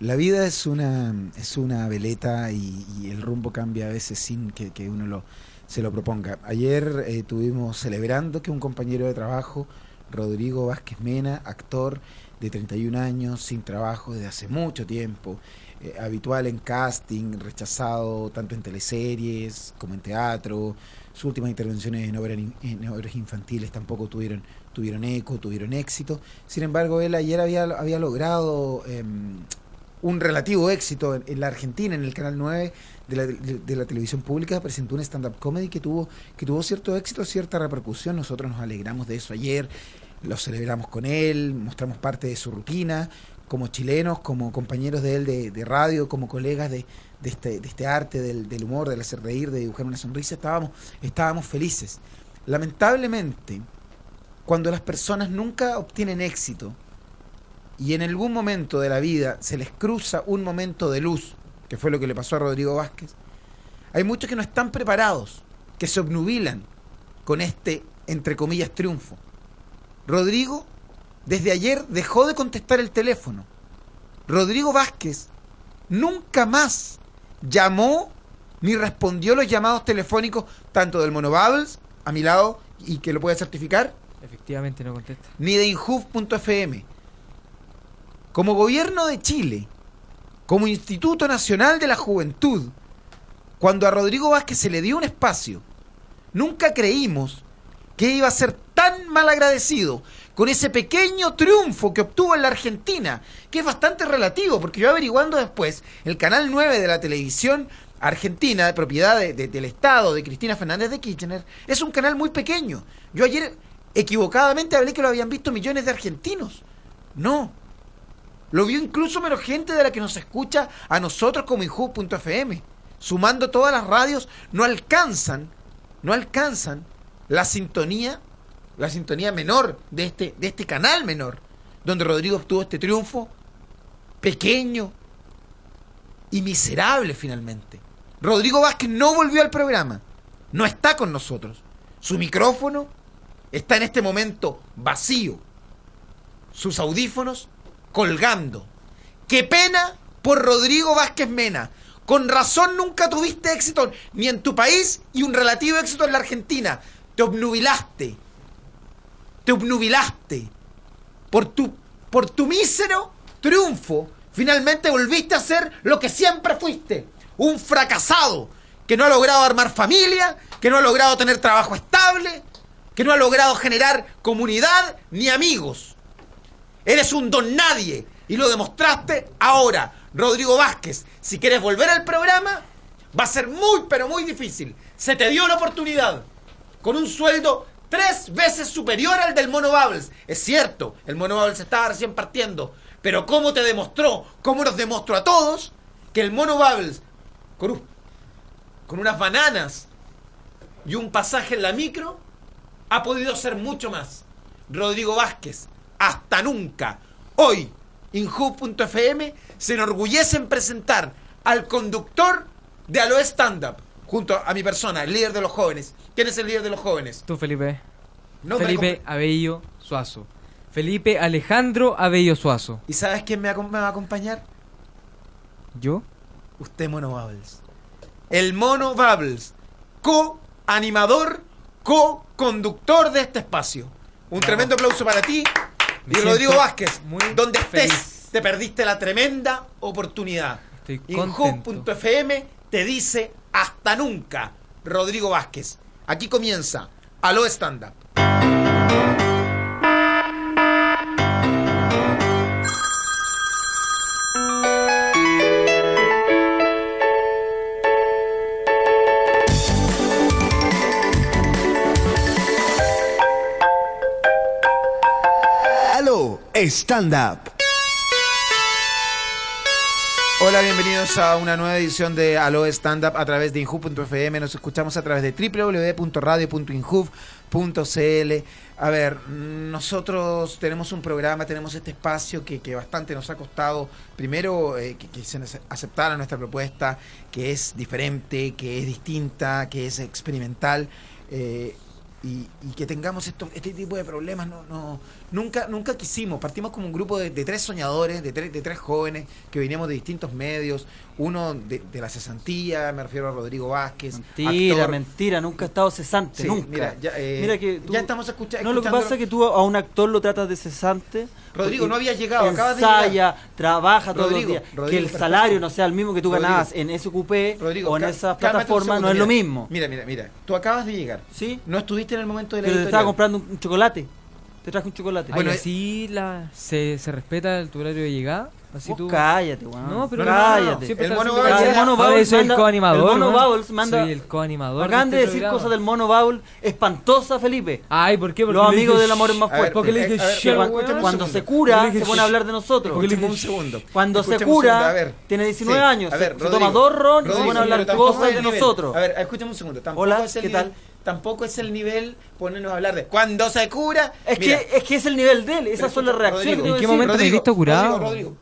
La vida es una, es una veleta y, el rumbo cambia a veces sin que, que uno lo, se lo proponga. Ayer eh, estuvimos celebrando que un compañero de trabajo, Rodrigo Vázquez Mena, actor de 31 años, sin trabajo desde hace mucho tiempo, eh, habitual en casting, rechazado tanto en teleseries como en teatro, sus últimas intervenciones en obras, en obras infantiles tampoco tuvieron, tuvieron eco, tuvieron éxito. Sin embargo, él ayer había, había logrado... Eh, un relativo éxito en, la Argentina, en el Canal 9 de la, de la televisión pública, presentó un stand-up comedy que tuvo, que tuvo cierto éxito, cierta repercusión. Nosotros nos alegramos de eso ayer, lo celebramos con él, mostramos parte de su rutina, como chilenos, como compañeros de él de, de radio, como colegas de, de, este, de este arte, del, del, humor, del hacer reír, de dibujar una sonrisa, estábamos, estábamos felices. Lamentablemente, cuando las personas nunca obtienen éxito, y en algún momento de la vida se les cruza un momento de luz, que fue lo que le pasó a Rodrigo Vázquez, hay muchos que no están preparados, que se obnubilan con este, entre comillas, triunfo. Rodrigo, desde ayer, dejó de contestar el teléfono. Rodrigo Vázquez nunca más llamó ni respondió los llamados telefónicos, tanto del Monobables, a mi lado, y que lo puede certificar. Efectivamente no contesta. Ni de Inhoof.fm como gobierno de Chile, como Instituto Nacional de la Juventud, cuando a Rodrigo Vázquez se le dio un espacio, nunca creímos que iba a ser tan mal agradecido con ese pequeño triunfo que obtuvo en la Argentina, que es bastante relativo, porque yo averiguando después, el canal 9 de la televisión argentina, de propiedad de, de, del Estado, de Cristina Fernández de Kirchner, es un canal muy pequeño. Yo ayer equivocadamente hablé que lo habían visto millones de argentinos. No, lo vio incluso menos gente de la que nos escucha a nosotros como Inju.fm. Sumando todas las radios, no alcanzan, no alcanzan la sintonía, la sintonía menor de este, de este canal menor, donde Rodrigo obtuvo este triunfo pequeño y miserable finalmente. Rodrigo Vázquez no volvió al programa, no está con nosotros. Su micrófono está en este momento vacío. Sus audífonos colgando. Qué pena por Rodrigo Vázquez Mena. Con razón nunca tuviste éxito ni en tu país y un relativo éxito en la Argentina. Te obnubilaste. Te obnubilaste. Por tu, por tu mísero triunfo, finalmente volviste a ser lo que siempre fuiste. Un fracasado que no ha logrado armar familia, que no ha logrado tener trabajo estable, que no ha logrado generar comunidad ni amigos. Eres un don nadie y lo demostraste ahora. Rodrigo Vázquez, si quieres volver al programa, va a ser muy, pero muy difícil. Se te dio la oportunidad con un sueldo tres veces superior al del Mono Bubbles. Es cierto, el Mono Bubbles estaba recién partiendo, pero ¿cómo te demostró, cómo nos demostró a todos que el Mono Bubbles, con, con unas bananas y un pasaje en la micro, ha podido ser mucho más? Rodrigo Vázquez, hasta nunca. Hoy, Inju.fm se enorgullece en presentar al conductor de Aloe Stand Up, junto a mi persona, el líder de los jóvenes. ¿Quién es el líder de los jóvenes? Tú, Felipe. No Felipe Abello Suazo. Felipe Alejandro Abello Suazo. ¿Y sabes quién me, me va a acompañar? ¿Yo? Usted, Mono Bubbles. El Mono Bubbles, co-animador, co-conductor de este espacio. Un tremendo aplauso para ti. Me y Rodrigo Vázquez, donde estés, te perdiste la tremenda oportunidad. Inhub.fm te dice hasta nunca, Rodrigo Vázquez. Aquí comienza Aló Stand Up. Stand Up. Hola, bienvenidos a una nueva edición de Aloe Stand Up a través de Inhub.fm. Nos escuchamos a través de www.radio.inhub.cl. A ver, nosotros tenemos un programa, tenemos este espacio que, que bastante nos ha costado. Primero, eh, que, que, se aceptara nuestra propuesta, que es diferente, que es distinta, que es experimental. Eh, y, y que tengamos este tipo de problemas. No, no, nunca, nunca quisimos. Partimos como un grupo de, de tres soñadores, de tres, de tres jóvenes que veníamos de distintos medios. Uno de, de la cesantía, me refiero a Rodrigo Vázquez. Mentira, actor. mentira, nunca ha estado cesante, Sí, nunca. Mira, ya, eh, Mira que tú- ya estamos escucha- No, lo que escuchando. pasa es que tú a un actor lo tratas de cesante. Rodrigo, no habías llegado, acabas de Ensaya, llegar. trabaja todos Rodrigo, los días. Rodrigo, que el perfecto. salario no sea el mismo que tú Rodrigo. ganabas en SQP Rodrigo, o en cá- esa cálmate un plataforma segundo, no es lo mira. mismo. Mira, mira, mira. Tú acabas de llegar. ¿Sí? No estuviste en el momento de la Pero te estaba comprando un chocolate. Te traje un chocolate. Bueno, eh, así la, se, se respeta el tu horario de llegada. Así tú. cállate, weón. No, pero No, no, no, no. cállate. Siempre El mono Bubbles soy el coanimador. el mono ¿no? Bubbles manda- Soy el coanimador. Acaban de este decir programa. cosas del mono Baul espantosa, Felipe. Ay, ¿por qué? Porque Los amigos del amor es más fuerte. porque le dije, a ver, "Shh, pero Cuando, se cura, se pone a hablar de nosotros. Un segundo. Cuando se cura, tiene 19 Sí. años, A se- Rodrigo, toma dos ron y se Rodrigo, pone a hablar cosas es de nosotros. A ver, escúchame un segundo. Tampoco Hola, es el ¿qué nivel, tal? Tampoco es el nivel ponernos a hablar de cuando se cura. Es Mira, que, es que es el nivel de él, esas pero son las reacciones Rodrigo, ¿En qué momento me he visto curado? Rodrigo, Rodrigo,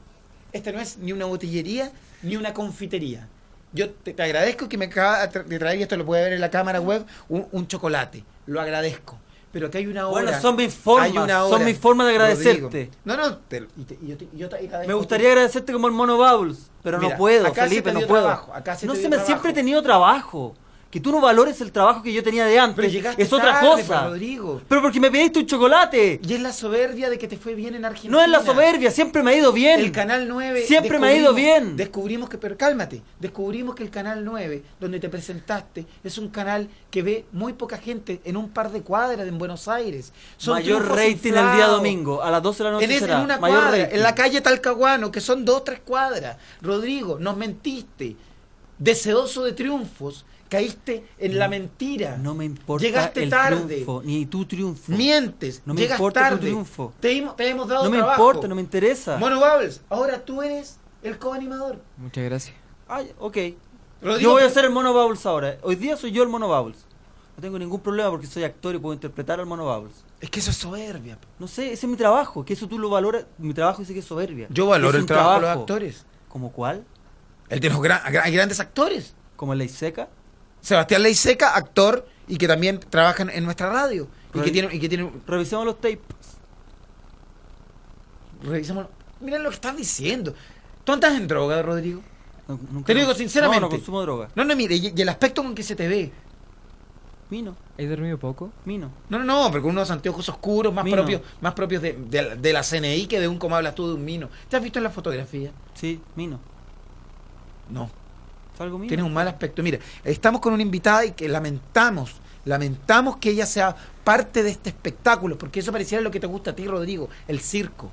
esta no es ni una botillería ni una confitería. Yo te, te agradezco que me acaba de traer, y esto lo puede ver en la cámara web, un, un chocolate. Lo agradezco. Pero que hay una hora. Bueno, son mis formas, son mis de agradecerte. No, no, te- y te- y yo te- y yo Me gustaría agradecerte como el mono Bubbles, pero Mira, no puedo, se Felipe, no puedo. trabajo, acá se no dio me trabajo. siempre he tenido trabajo. Que tú no valores el trabajo que yo tenía de antes Pero llegaste es otra tarde, cosa. pues, Rodrigo. Pero porque me pediste un chocolate. Y es la soberbia de que te fue bien en Argentina. No es la soberbia, siempre me ha ido bien. El Canal 9. Siempre me ha ido bien. Descubrimos que, pero cálmate, descubrimos que el Canal 9, donde te presentaste, es un canal que ve muy poca gente en un par de cuadras en Buenos Aires. Son Mayor rating el día domingo, a las 12 de la noche En, será. en una Mayor cuadra, rating. en la calle Talcahuano, que son dos, tres cuadras. Rodrigo, nos mentiste. Deseoso de triunfos, caíste en la mentira. No me importa Llegaste el tarde. triunfo, ni tu triunfo. Mientes, No me llegas importa tu tarde. triunfo. Te, hemos- te hemos dado No me trabajo. importa, no me interesa. Mono Bubbles, ahora tú eres el coanimador. Muchas gracias. Ay, ok. Rodrigo, yo voy a ser el mono Bubbles ahora. Hoy día soy yo el mono Bubbles. No tengo ningún problema porque soy actor y puedo interpretar al mono Bubbles. Es que eso es soberbia. No sé, ese es mi trabajo. Que eso tú lo valoras. Mi trabajo dice que es soberbia. Yo valoro el trabajo de los actores. ¿Como cuál? Gra- gra- hay grandes actores. ¿Como el Ley Seca? Sebastián Leiseca, actor y que también trabaja en- nuestra radio. Y Revi- que tiene, y que tiene Revisemos los tapes. revisamos. Miren lo que están diciendo. ¿Tú andas en droga, Rodrigo? No, nunca Te lo digo sinceramente. No, no consumo droga. No, no, mire, y, y el aspecto con que se te ve. Mino, ¿Has dormido poco? mino. No, no, no, pero con unos anteojos oscuros más Mino. propios, más propios de, de- de la CNI que de un, como hablas tú, de un mino. ¿Te has visto en la fotografía? Sí, mino. No. Mino. Tienes un mal aspecto. Mira, estamos con una invitada y que lamentamos, lamentamos que ella sea parte de este espectáculo, porque eso pareciera lo que te gusta a ti, Rodrigo, el circo.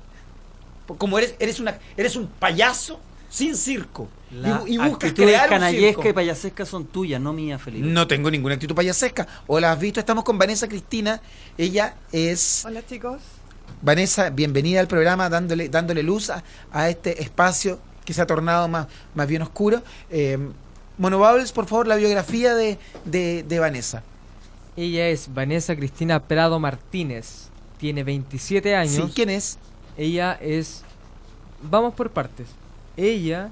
Como eres, eres una, eres un payaso sin circo. Y y, buscas crear un canallescas circo. y payasescas son tuyas, no mías, Felipe. No tengo ninguna actitud payasesca. O la has visto, estamos con Vanessa Cristina. Ella es Hola chicos. Vanessa, bienvenida al programa, dándole, dándole luz a, a este espacio que se ha tornado más, más bien oscuro. Eh, Mono Bubbles, por favor, la biografía de, de, de Vanessa. Ella es Vanessa Cristina Prado Martínez. Tiene 27 años. Sí, ¿quién es? Ella es. Vamos por partes. Ella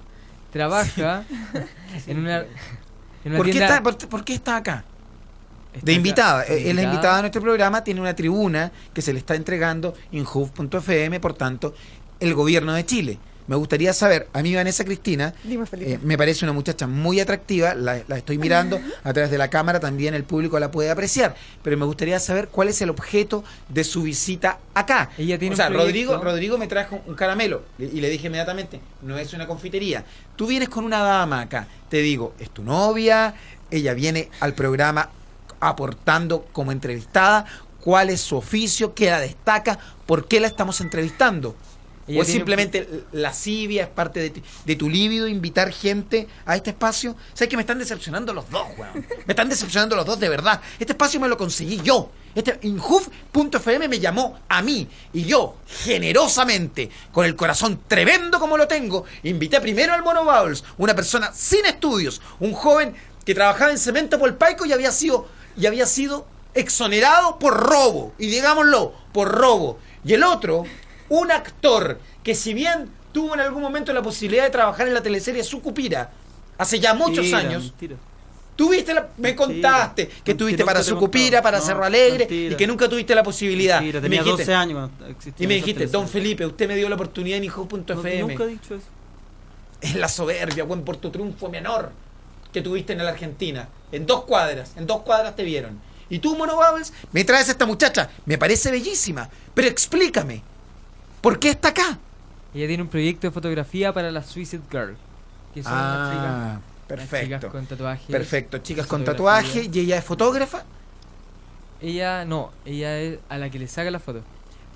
trabaja en una. En una ¿Por qué, está, por, por qué está acá? está De invitada. Eh, Es la invitada a nuestro programa, tiene una tribuna que se le está entregando en hoof.fm, por tanto, el gobierno de Chile. Me gustaría saber, a mí Vanessa Cristina, Dime. Eh, me parece una muchacha muy atractiva, la, la estoy mirando a través de la cámara, también el público la puede apreciar, pero me gustaría saber cuál es el objeto de su visita acá. Ella tiene o sea, Rodrigo, Rodrigo me trajo un caramelo y le dije inmediatamente, no es una confitería. Tú vienes con una dama acá, te digo, es tu novia, ella viene al programa aportando como entrevistada, cuál es su oficio, qué la destaca, por qué la estamos entrevistando. Ella o es simplemente lascivia, es parte de, tu- de tu líbido invitar gente a este espacio. ¿Sabes que me están decepcionando los dos, weón? Me están decepcionando los dos de verdad. Este espacio me lo conseguí yo. Este Inhoof.fm me llamó a mí y yo, generosamente, con el corazón tremendo como lo tengo, invité primero al Mono Bowles, una persona sin estudios, un joven que trabajaba en cemento polpaico y había sido, y había sido exonerado por robo, y digámoslo, por robo. Y el otro, un actor que si bien tuvo en algún momento la posibilidad de trabajar en la teleserie Sucupira, hace ya muchos Mentira, años, mentira. Tuviste la, me contaste que tuviste para Sucupira, para No, Cerro Alegre y que nunca tuviste la posibilidad. Mentira, y me tenía dijiste, 12 años y me dijiste, Don. Felipe, usted me dio la oportunidad en No, hijo.fm. Nunca he dicho eso. Es la soberbia, buen por tu triunfo menor que tuviste en la Argentina. En dos cuadras, en dos cuadras te vieron. Y tú, Mono Bubbles, me traes a esta muchacha. Me parece bellísima. Pero explícame, ¿por qué está acá? Ella tiene un proyecto de fotografía para la Suicide Girl. Que son chicas- Ah, perfecto. chicas con tatuajes. Perfecto, chicas con tatuaje y ella es fotógrafa. Ella, no, ella es a la que le saca la foto.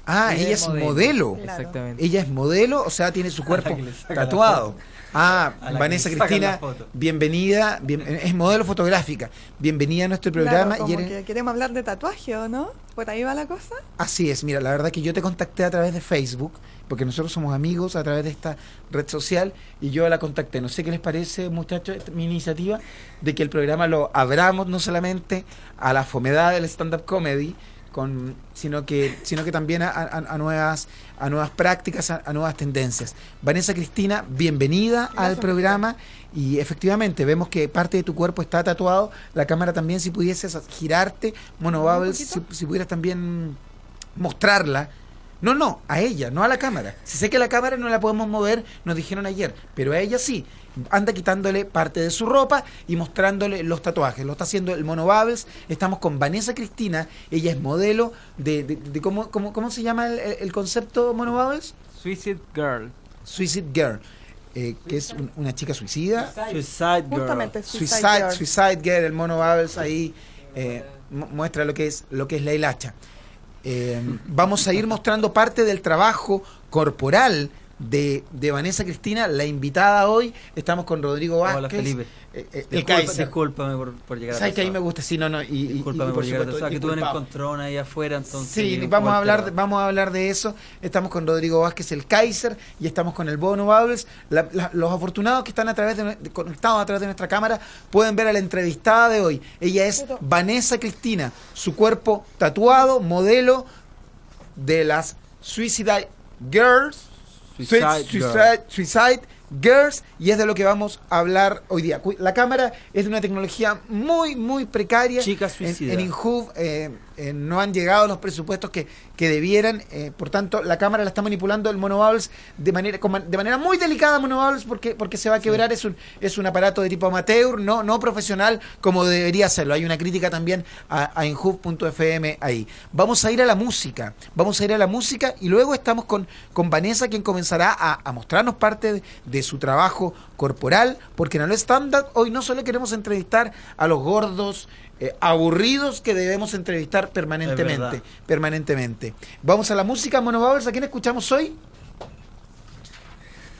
Ah, ella, es modelo. Claro. Exactamente. Ella es modelo, o sea, tiene su cuerpo tatuado. Ah, Vanessa Cristina, bienvenida, bien- es modelo fotográfica. Bienvenida a nuestro programa. Claro, y como eres- que queremos hablar de tatuaje, ¿o no? ¿Por ahí va la cosa? Así es, mira, la verdad que yo te contacté a través de Facebook, porque nosotros somos amigos a través de esta red social, y yo la contacté. No sé qué les parece, muchachos, mi iniciativa de que el programa lo abramos no solamente a la fomedad del stand-up comedy, con, sino que sino que también a, a- a nuevas a nuevas prácticas, a, a nuevas tendencias. Vanessa Cristina, bienvenida al programa y efectivamente vemos que parte de tu cuerpo está tatuado. La cámara también, si pudieses girarte, Mono ¿Un Bubbles, si, si pudieras también mostrarla. No, no, a ella, no a la cámara. Si sé que la cámara no la podemos mover, nos dijeron ayer, pero a ella sí. Anda quitándole parte de su ropa y mostrándole los tatuajes. Lo está haciendo el Mono Bubbles. Estamos con Vanessa Cristina. Ella es modelo de, de- de cómo, cómo, ¿cómo se llama el, el concepto Mono Bubbles? Suicide Girl. Suicide Girl, eh, que es un- una chica suicida. Suicide Girl. Justamente, Suicide, Suicide, Girl. Suicide Girl, el Mono Bubbles ahí eh, mu- muestra lo que es lo que es la hilacha. Eh, vamos a ir mostrando parte del trabajo corporal de, de Vanessa Cristina, la invitada hoy. Estamos con Rodrigo Vázquez. Hola, Felipe. eh, eh, el Disculpa- Kaiser. Discúlpame por, por llegar Sabes que a mí me gusta, sí, no, no, y, Discúlpame y por llegar supuesto, atrasado, que tuve un encontrón ahí afuera, entonces... Sí, vamos a hablar, alterado. vamos a hablar de eso. Estamos con Rodrigo Vázquez, el Kaiser, y estamos con el Bono Bubbles. La- la- los afortunados que están a través de, de- conectados a través de nuestra cámara pueden ver a la entrevistada de hoy. Ella es Pero- Vanessa Cristina, su cuerpo tatuado, modelo de las Suicide Girls. Suicide Sui- Girl. Suicide, Suicide Girls y es de lo que vamos a hablar hoy día. La cámara es de una tecnología muy, muy precaria. Chica En, suicida. en Injuv eh, eh, no han llegado los presupuestos que, que debieran. eh, por tanto, la cámara la está manipulando el Mono Bubbles de manera, de manera muy delicada, Mono Bubbles, porque, porque se va a quebrar. Es, un, es un aparato de tipo amateur, no, no profesional, como debería serlo. Hay una crítica también a, a ahí. Vamos a ir a la música. Vamos a ir a la música y luego estamos con, con Vanessa, quien comenzará a, a mostrarnos parte de, de su trabajo corporal, porque en el estándar hoy no solo queremos entrevistar a los gordos eh, aburridos que debemos entrevistar permanentemente, permanentemente. Vamos a la música, Mono ¿a quién escuchamos hoy?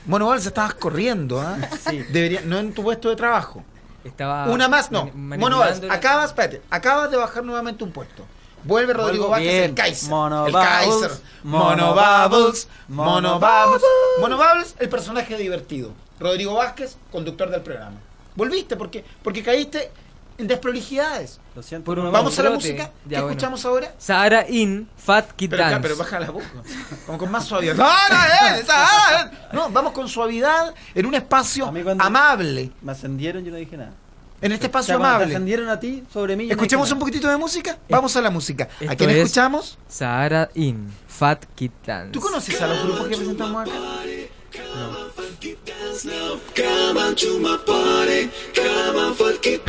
Mono Bubbles, estabas corriendo, ¿ah? Sí. Debería, no en tu puesto de trabajo. Estaba Una más, no. Mono la- acabas, espérate, acabas de bajar nuevamente un puesto. Vuelve Rodrigo Vázquez, el Kaiser. Mono el Bubbles, Kaiser. Mono Bubbles. Mono Mono Bubbles. Mono Bubbles, el personaje divertido. Rodrigo Vázquez, conductor del programa. Volviste porque, porque caíste desprolijidades. Lo siento. Por Vamos a la música. ¿Qué Ya, bueno. escuchamos ahora? Sahara In, Fat Kid Pero, Dance. pero baja la boca. Como con más suavidad. ¡Ah, eh! No, vamos con suavidad en un espacio amable. Me ascendieron y yo no dije nada. En este O sea, espacio cuando te amable. ascendieron a ti sobre mí. no ¿Escuchemos un poquitito de música? Vamos a la música. ¿A quién es- escuchamos? Sahara In, Fat Kid Dance. ¿Tú conoces a los grupos que presentamos acá? Come on to my party, come on, fuck it.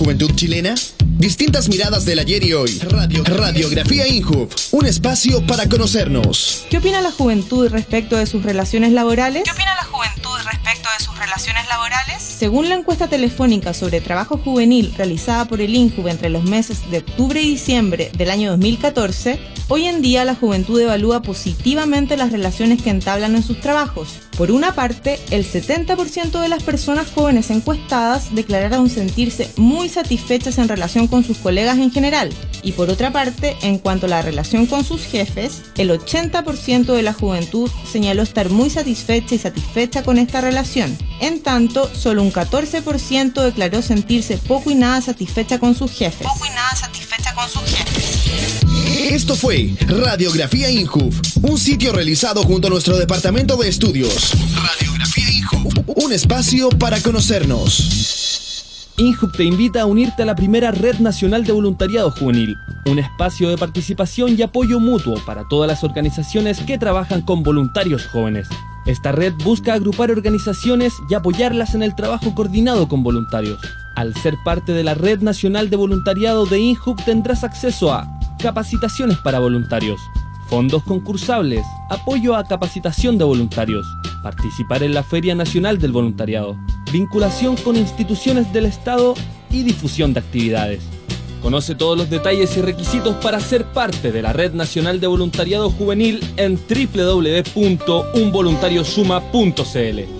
Juventud chilena? Distintas miradas del ayer y hoy. Radio, Radiografía Inhub, un espacio para conocernos. ¿Qué opina la juventud respecto de sus relaciones laborales? ¿Qué opina la juventud respecto de sus relaciones laborales? Según la encuesta telefónica sobre trabajo juvenil realizada por el INJUV entre los meses de octubre y diciembre del año 2014, hoy en día la juventud evalúa positivamente las relaciones que entablan en sus trabajos. Por una parte, el 70% de las personas jóvenes encuestadas declararon sentirse muy satisfechas en relación con sus colegas en general. Y por otra parte, en cuanto a la relación con sus jefes, el 80% de la juventud señaló estar muy satisfecha y satisfecha con esta relación. En tanto, solo un 14% declaró sentirse poco y nada satisfecha con sus jefes. Poco y nada satisfecha con sus jefes. Esto fue Radiografía Inhub, un sitio realizado junto a nuestro departamento de estudios. Radiografía Inhub, un espacio para conocernos. INJUB te invita a unirte a la primera Red Nacional de Voluntariado Juvenil, un espacio de participación y apoyo mutuo para todas las organizaciones que trabajan con voluntarios jóvenes. Esta red busca agrupar organizaciones y apoyarlas en el trabajo coordinado con voluntarios. Al ser parte de la Red Nacional de Voluntariado de INJUB tendrás acceso a capacitaciones para voluntarios, fondos concursables, apoyo a capacitación de voluntarios, participar en la Feria Nacional del Voluntariado, vinculación con instituciones del Estado y difusión de actividades. Conoce todos los detalles y requisitos para ser parte de la Red Nacional de Voluntariado Juvenil en www.unvoluntariosuma.cl.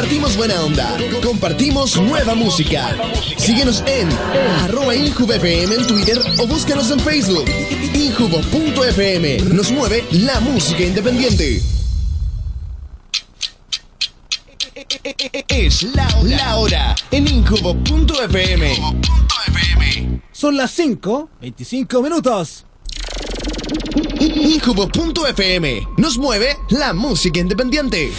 Compartimos buena onda, compartimos nueva música. Síguenos en arroba InjubFM en Twitter o búscanos en Facebook. Injubo.fm nos mueve la música independiente. Es la hora, la hora en Injubo.fm. Son las 5, 25 minutos. Injubo.fm nos mueve la música independiente.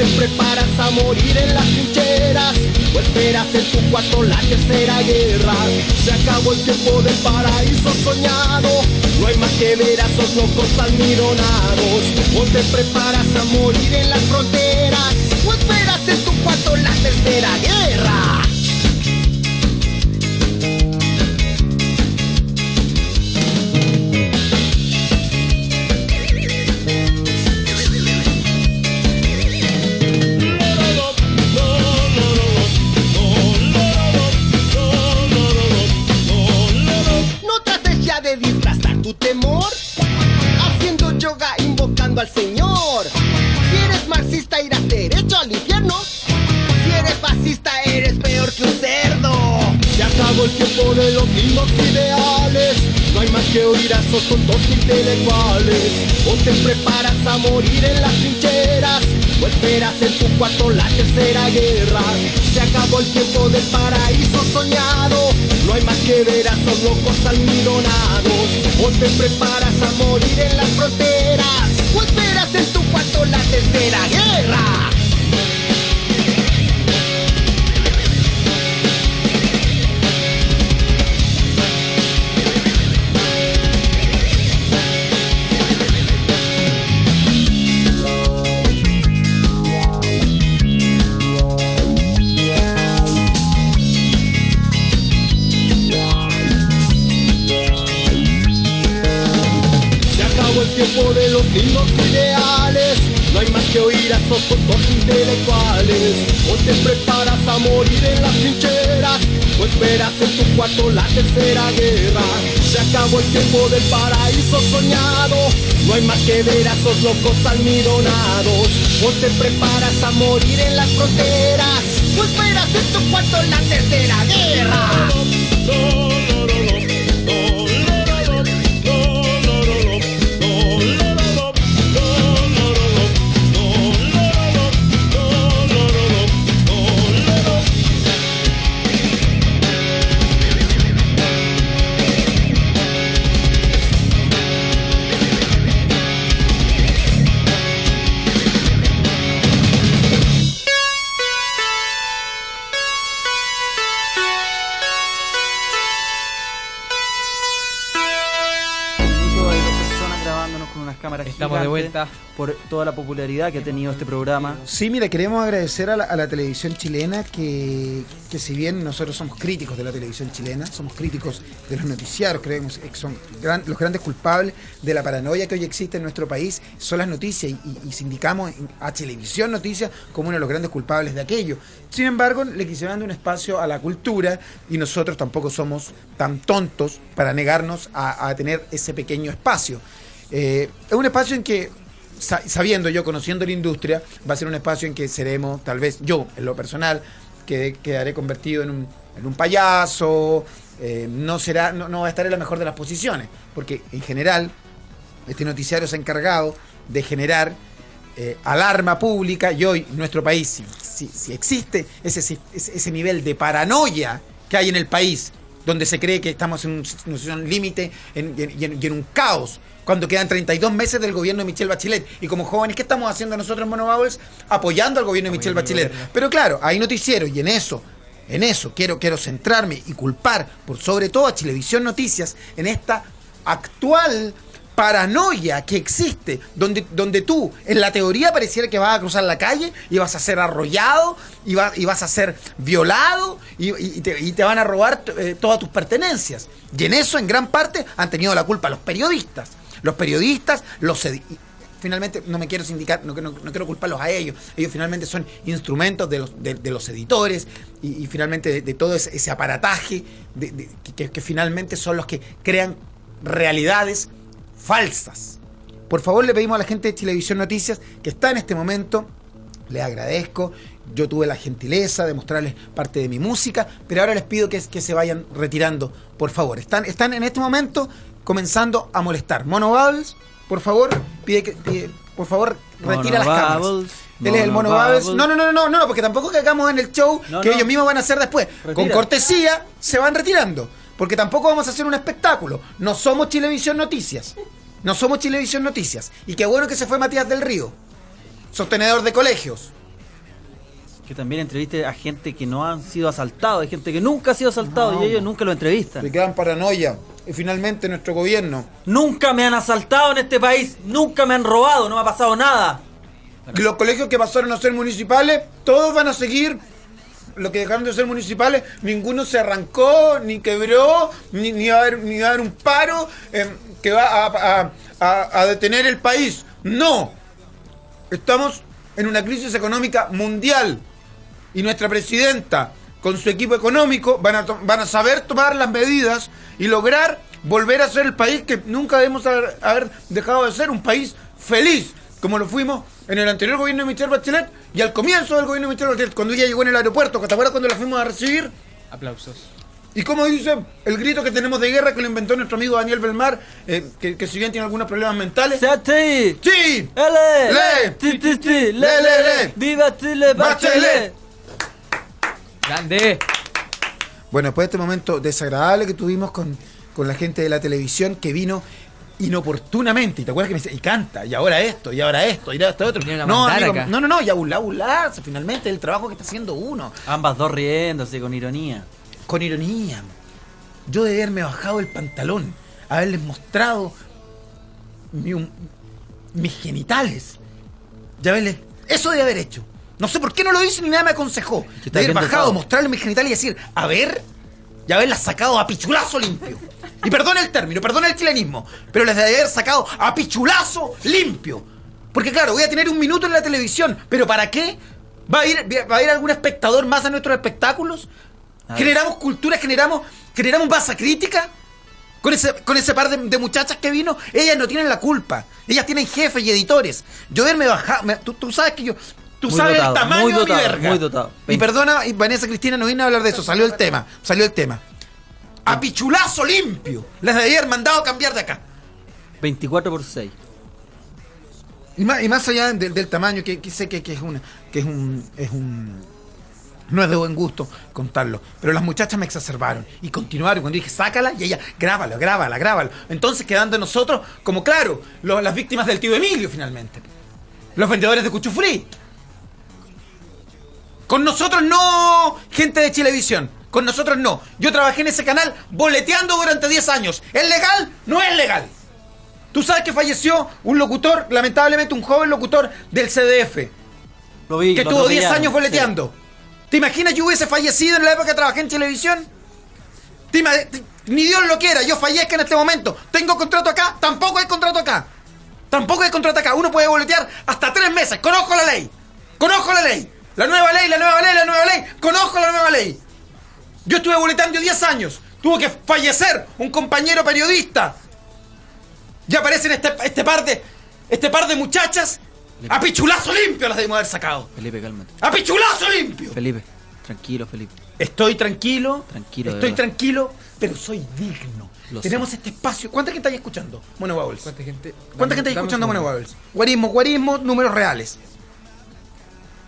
Te preparas a morir en las trincheras. O esperas en tu cuarto la tercera guerra. Se acabó el tiempo del paraíso soñado. No hay más que ver a esos locos almidonados. O te preparas a morir en las fronteras. O esperas en tu cuarto la tercera guerra. Intelectuales O te preparas a morir en las trincheras. O esperas en tu cuarto la tercera guerra. Se acabó el tiempo del paraíso soñado. No hay más que ver a esos locos almidonados O te preparas a morir en las fronteras. O esperas en tu cuarto la tercera guerra tercera guerra. Se acabó el tiempo del paraíso soñado. No hay más que ver a esos locos almidonados. O te preparas a morir en las fronteras, o esperas en tu cuarto la tercera guerra. Por toda la popularidad que ha tenido este programa. Sí, mira, queremos agradecer a la, televisión chilena que, que si bien nosotros somos críticos de la televisión chilena, somos críticos de los noticiarios, creemos que son los grandes culpables de la paranoia que hoy existe en nuestro país, son las noticias y, y- sindicamos a Televisión Noticias como uno de los grandes culpables de aquello. Sin embargo, le quisieron dar un espacio a la cultura y nosotros tampoco somos tan tontos para negarnos a, tener ese pequeño espacio. Eh, es un espacio en que sabiendo yo, conociendo la industria, va a ser un espacio en que seremos, tal vez yo, en lo personal, que quedaré convertido en un, en un payaso, eh, no, será, no, no va a estar en la mejor de las posiciones, porque en general este noticiario se ha encargado de generar eh, alarma pública y hoy nuestro país, si, si- si existe ese, ese, nivel de paranoia que hay en el país, donde se cree que estamos en un- límite y en- en un caos, cuando quedan 32 meses del gobierno de Michelle Bachelet. Y como jóvenes, ¿qué estamos haciendo nosotros en Mono? Apoyando al gobierno de Michelle Bachelet. Pero claro, hay noticieros y en eso, en eso quiero, quiero centrarme y culpar por sobre todo a Televisión Noticias en esta actual paranoia que existe, donde, donde tú en la teoría pareciera que vas a cruzar la calle y vas a ser arrollado y, va- y vas a ser violado y te, y te van a robar eh, todas tus pertenencias. Y en eso en gran parte han tenido la culpa los periodistas. Los periodistas, los... Finalmente, no me quiero sindicar, no, no- no quiero culparlos a ellos. Ellos finalmente son instrumentos de los, de, los editores y, finalmente de, todo ese, aparataje que- que finalmente son los que crean realidades falsas. Por favor, le pedimos a la gente de Televisión Noticias que está en este momento. Les agradezco. Yo tuve la gentileza de mostrarles parte de mi música, pero ahora les pido que, que se vayan retirando, por favor. Están, están en este momento comenzando a molestar. Mono Bubbles, por favor, pide que, pide- por favor, retira las Mono cámaras. Bubbles, Él es el Mono Bubbles. Bubbles. No, no, no, no, no, porque tampoco que hagamos en el show No, que no. ellos mismos van a hacer después. Con cortesía se van retirando. Porque tampoco vamos a hacer un espectáculo. No somos Televisión Noticias. No somos Televisión Noticias. Y qué bueno que se fue Matías del Río, sostenedor de colegios. Que también entreviste a gente que no han sido asaltados, hay gente que nunca ha sido asaltado No. y ellos nunca lo entrevistan. Le quedan paranoia. Y finalmente nuestro gobierno. Nunca me han asaltado en este país, nunca me han robado, no me ha pasado nada. Los colegios que pasaron a ser municipales, todos van a seguir. Lo que dejaron de ser municipales, ninguno se arrancó, ni quebró, ni, ni va, a haber, ni va a haber un paro eh, que va a, a- a- a detener el país. No. Estamos en una crisis económica mundial. Y nuestra presidenta, con su equipo económico, van a, van a saber tomar las medidas y lograr volver a ser el país que nunca debemos haber, haber dejado de ser, un país feliz, como lo fuimos en el anterior gobierno de Michelle Bachelet y al comienzo del gobierno de Michelle Bachelet, cuando ella llegó en el aeropuerto, ¿te acuerdas cuando la fuimos a recibir? Aplausos. Y como dice el grito que tenemos de guerra que lo inventó nuestro amigo Daniel Belmar, eh, que, que si bien tiene algunos problemas mentales. ¡Sí! ¡Sí! ¡Ele! ¡Le! ¡Ti, ti, ti! ¡Le, ¡Le, le, le, le! le! ¡Viva Chile, ¡Bachelet! Grande. Bueno, después de este momento desagradable que tuvimos con, con la gente de la televisión que vino inoportunamente, y te acuerdas que me dice, y canta, y ahora esto, y ahora esto, y ahora esto otro. No, amigo, no, no, no, y a burlar, burlarse, finalmente, el trabajo que está haciendo uno. Ambas dos riéndose con ironía. Con ironía. Yo de haberme bajado el pantalón, haberles mostrado mi mis genitales, y haberles... Eso debe haber hecho. No sé por qué no lo hice ni nada me aconsejó. De haber bajado, mostrarle mis genitales y decir, a ver, y haberlas sacado a pichulazo limpio. Y perdona el término, perdona el chilenismo, pero les debe haber sacado a pichulazo limpio. Porque claro, voy a tener un minuto en la televisión, pero ¿para qué? ¿Va a ir, va a ir algún espectador más a nuestros espectáculos? ¿Generamos cultura, generamos, generamos masa crítica? Con ese, con ese par de, de muchachas que vino, ellas no tienen la culpa. Ellas tienen jefes y editores. Yo verme bajar, me- tú, tú sabes que yo... Tú Muy sabes dotado, el tamaño muy de mi verga. muy dotado. Y perdona, y Vanessa Cristina no vino a hablar de eso, salió el tema, salió el tema. A pichulazo limpio. Les debía haber mandado a cambiar de acá. 24 por 6. Y más, y más allá del, del tamaño, que, que sé que, que es una, que es un, es un. No es de buen gusto contarlo. Pero las muchachas me exacerbaron. Y continuaron. Cuando dije, sácala, y ella, grábalo, grábala, grábalo. Entonces quedando nosotros, como claro, lo- las víctimas del tío Emilio finalmente. Los vendedores de cuchufrí. Con nosotros no, gente de Chilevisión. Con nosotros no. Yo trabajé en ese canal boleteando durante 10 años. ¿Es legal? No es legal. Tú sabes que falleció un locutor, lamentablemente un joven locutor del CDF, Lo vi. que lo tuvo 10 atropellaron, años boleteando. ¿Te imaginas yo hubiese fallecido en la época que trabajé en televisión? ¿Te ima- te- ni Dios lo quiera, yo fallezca en este momento. ¿Tengo contrato acá? Tampoco hay contrato acá. Tampoco hay contrato acá. Uno puede boletear hasta tres meses. Conozco la ley. Conozco la ley. La nueva ley, la nueva ley, la nueva ley. Conozco la nueva ley. Yo estuve boleteando 10 años. Tuvo que fallecer un compañero periodista. Y aparecen este, este par de. Este par de muchachas. A pichulazo limpio las debimos haber sacado. Felipe, cálmate. ¡A pichulazo limpio! Felipe, tranquilo, Felipe. Estoy tranquilo. Tranquilo, Estoy tranquilo, pero soy digno. Lo Tenemos sé. este espacio. ¿Cuánta gente hay escuchando? Mono Bubbles. ¿Cuánta gente? ¿Cuánta gente hay escuchando Mono Bubbles? Guarismo, guarismo, números reales.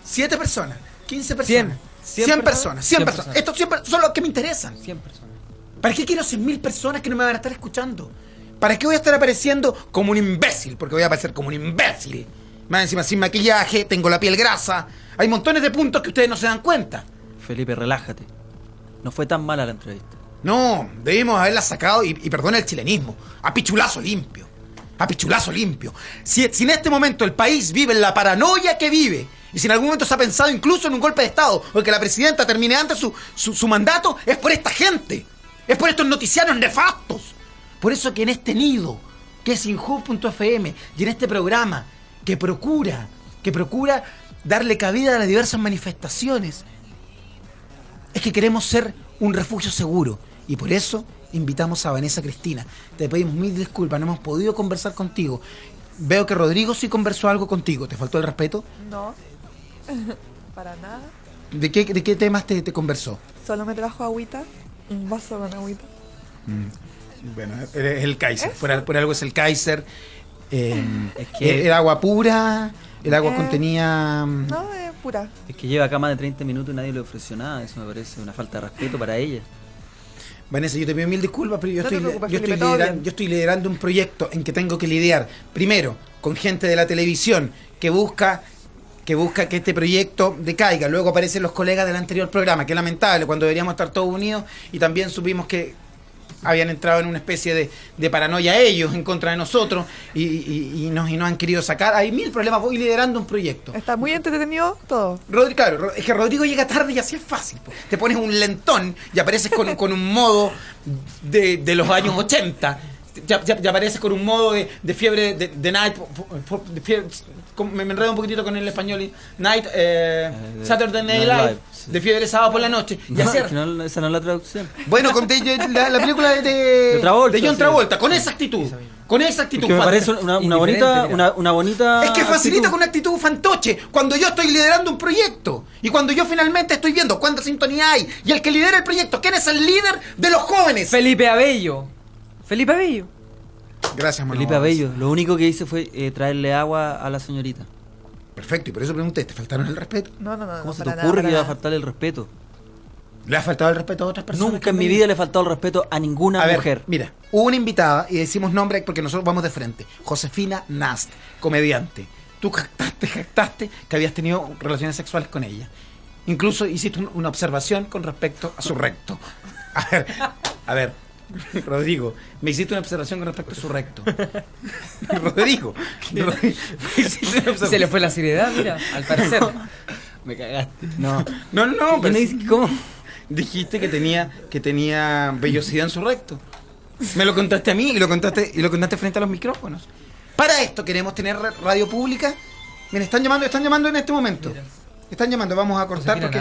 Siete personas. 15 personas. Cien. 100, Cien personas. 100 Cien personas. personas. Estos 100 per- son los que me interesan. 100 personas. ¿Para qué quiero 100.000 personas que no me van a estar escuchando? ¿Para qué voy a estar apareciendo como un imbécil? Porque voy a aparecer como un imbécil. Más encima, sin maquillaje, tengo la piel grasa. Hay montones de puntos que ustedes no se dan cuenta. Felipe, relájate. No fue tan mala la entrevista. No, debimos haberla sacado, y, y perdona el chilenismo, a pichulazo limpio. A pichulazo limpio. Si, si en este momento el país vive en la paranoia que vive, y si en algún momento se ha pensado incluso en un golpe de Estado, o que la presidenta termine antes su, su, mandato, es por esta gente. Es por estos noticiarios nefastos. Por eso que en este nido, que es inhub.fm, y en este programa, que procura, que procura darle cabida a las diversas manifestaciones, es que queremos ser un refugio seguro. Y por eso invitamos a Vanessa Cristina. Te pedimos mil disculpas, no hemos podido conversar contigo. Veo que Rodrigo sí conversó algo contigo. ¿Te faltó el respeto? No. Para nada. ¿De qué, de qué temas te, te conversó? Solo me trajo agüita. Un vaso con agüita. Bueno, es el Kaiser. Por, por algo es el Kaiser. Eh, Es que- era agua pura. El agua Eh, contenía. mm, No, es pura. Es que lleva acá más de 30 minutos y nadie le ofreció nada. Eso me parece una falta de respeto para ella. Vanessa, yo te pido mil disculpas, pero yo, No estoy, preocupes, yo, estoy Felipe, todo lidera- bien. yo estoy liderando un proyecto en que tengo que lidiar, primero, con gente de la televisión que busca que busca que este proyecto decaiga. Luego aparecen los colegas del anterior programa, que es lamentable, cuando deberíamos estar todos unidos y también supimos que habían entrado en una especie de, de paranoia ellos en contra de nosotros y, y- y nos, y nos han querido sacar. Hay mil problemas, voy liderando un proyecto. Está muy entretenido todo. Rodri- claro, Ro- es que Rodrigo llega tarde y así es fácil. po. Te pones un lentón y apareces con, con un modo de, de los años 80. Ya, ya- ya apareces con un modo de, de fiebre de, de night. de fiebre- me, me enredo un poquito con el español. y- Night, eh, de- Saturday Night Night Live. Live, sí. De fiebre sábado por la noche. Y No, esa no es la traducción. bueno, con de- de- la, la película de, de, De Travolta, de John sí. Travolta, con esa actitud. Con esa actitud. Que me parece una, bonita, una, una bonita. Es que facilita actitud. con una actitud fantoche cuando yo estoy liderando un proyecto y cuando yo finalmente estoy viendo cuánta sintonía hay y el que lidera el proyecto, ¿quién es el líder de los jóvenes? Felipe Abello. Felipe Abello. Gracias, Manu. Felipe Abello. Lo único que hice fue eh, traerle agua a la señorita. Perfecto, y por eso pregunté, ¿te faltaron el respeto? No, no, no. ¿Cómo no, se te nada, ocurre para que iba a nada. faltarle el respeto? ¿Le ha faltado el respeto a otras personas? Nunca en mi vida le he faltado el respeto a ninguna A ver, mujer. mira, hubo una invitada y decimos nombre porque nosotros vamos de frente. Josefina Nast, comediante. Tú jactaste, jactaste que habías tenido relaciones sexuales con ella. Incluso hiciste un- una observación con respecto a su recto. A ver, a ver, Rodrigo, me hiciste una observación con respecto a su recto. Rodrigo. Se le fue la seriedad, mira, al parecer. Me cagaste. No, no, no, ¿Qué pero me? ¿Cómo? dijiste que tenía, que tenía vellosidad en su recto. Me lo contaste a mí y lo contaste, y lo contaste frente a los micrófonos. Para esto queremos tener ra- radio pública. Miren, están llamando, están llamando en este momento. Están llamando, vamos a cortar porque.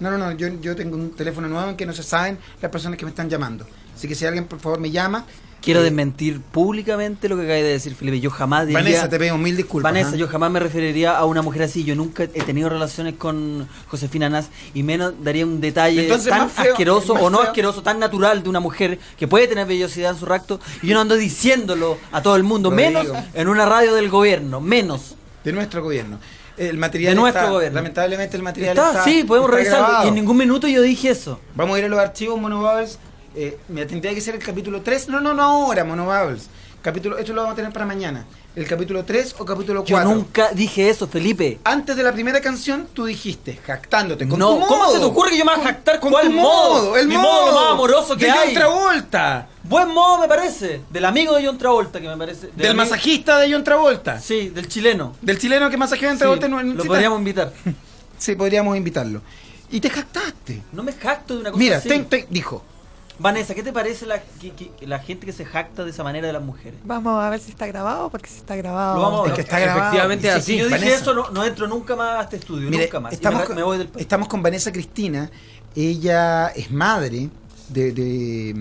No, no, no, yo, yo tengo un teléfono nuevo en que no se saben las personas que me están llamando. Así que si alguien por favor me llama. Quiero eh, desmentir públicamente lo que acaba de decir Felipe. Yo jamás diría... Vanessa, te pido mil disculpas. Vanessa, ¿ah? yo jamás me referiría a una mujer así. Yo nunca he tenido relaciones con Josefina Nas y menos daría un detalle Entonces, tan feo, asqueroso o no feo. asqueroso, tan natural de una mujer que puede tener vellosidad en su racto y yo no ando diciéndolo a todo el mundo, menos en una radio del gobierno, menos. De nuestro gobierno. El material De nuestro está- gobierno. Lamentablemente el material Está, está. sí, podemos está revisarlo y en ningún minuto yo dije eso. Vamos a ir a los archivos Monobubbles. Eh, mira, tendría que ser el capítulo 3. No, no, no ahora, Monobubbles. Capítulo, esto lo vamos a tener para mañana. ¿El capítulo 3 o capítulo 4? Yo nunca dije eso, Felipe. Antes de la primera canción, tú dijiste, jactándote con No, tu modo. ¿cómo se te ocurre que yo me voy a jactar? Con ¿Cuál tu modo? modo? El Mi modo, modo lo más amoroso que de hay. John Travolta. Buen modo me parece. Del amigo de John Travolta, que me parece. Del amigo- masajista de John Travolta. Sí, del chileno. Del chileno que masajea en Sí, Travolta en un lo podríamos invitar. Sí, podríamos invitarlo. Y te jactaste. No me jacto de una cosa Mira, así. ten- ten- dijo. Vanessa, ¿qué te parece la, que- que- la gente que se jacta de esa manera de las mujeres? Vamos a ver si está grabado, porque si está grabado. Lo vamos a ver. Es que está grabado. Efectivamente así. Si yo dije Vanessa. eso, no, no entro nunca más a este estudio, Mire, nunca más. Estamos, me, con, me voy del estamos con Vanessa Cristina. Ella es madre de, de,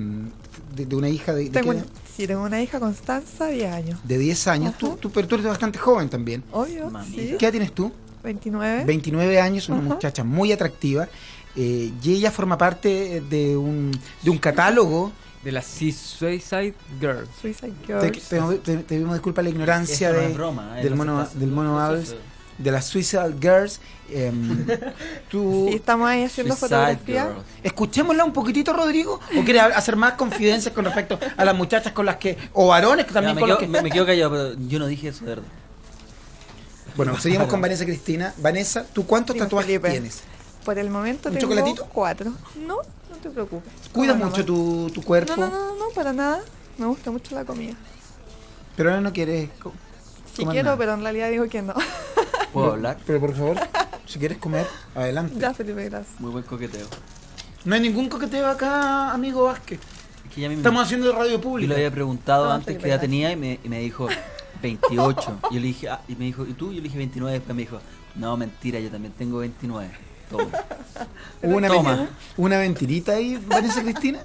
de- de una hija de, de, sí, tengo una hija, Constanza, 10 años. de 10 años. Tú, tú- pero tú eres bastante joven también. Obvio, sí. ¿Qué edad tienes tú? 29. 29 años, una Ajá. muchacha muy atractiva. Eh, y ella forma parte de un, de un catálogo. De la Suicide Girl. Suicide Girls. te- te- te pedimos disculpas la ignorancia no de, broma, ¿eh? del No mono, está- del mono no de las Suicide Girls. em, tú, Sí, estamos ahí haciendo fotografía. Girls. Escuchémosla un poquitito, Rodrigo. ¿O quieres ha- hacer más confidencias con respecto a las muchachas con las que. o varones que también me, con los quedo, que. me- me quedo callado, pero yo no dije eso, de verdad. Bueno, seguimos con Vanessa Cristina. Vanessa, ¿tú cuántos Dime, tatuajes Felipe. tienes? Por el momento ¿Un tengo chocolatito? cuatro. No, no te preocupes. Cuida Coma mucho tu, tu cuerpo, No, no, no, no, para nada. Me gusta mucho la comida. pero ahora no quieres. co- Sí comer quiero, nada. pero en realidad digo que no. ¿Puedo hablar? Pero por favor, si quieres comer, adelante. ya, Felipe, gracias. Muy buen coqueteo. No hay ningún coqueteo acá, amigo Vázquez. Es que ya me- Estamos haciendo radio Yo pública. le había preguntado No, antes qué edad tenía y me, y me dijo 28. Yo le dije, ah, y me dijo, ¿y tú? Yo le dije 29. Después me dijo, no, mentira, yo también tengo 29. Una, Toma. una mentirita ahí, Vanessa Cristina,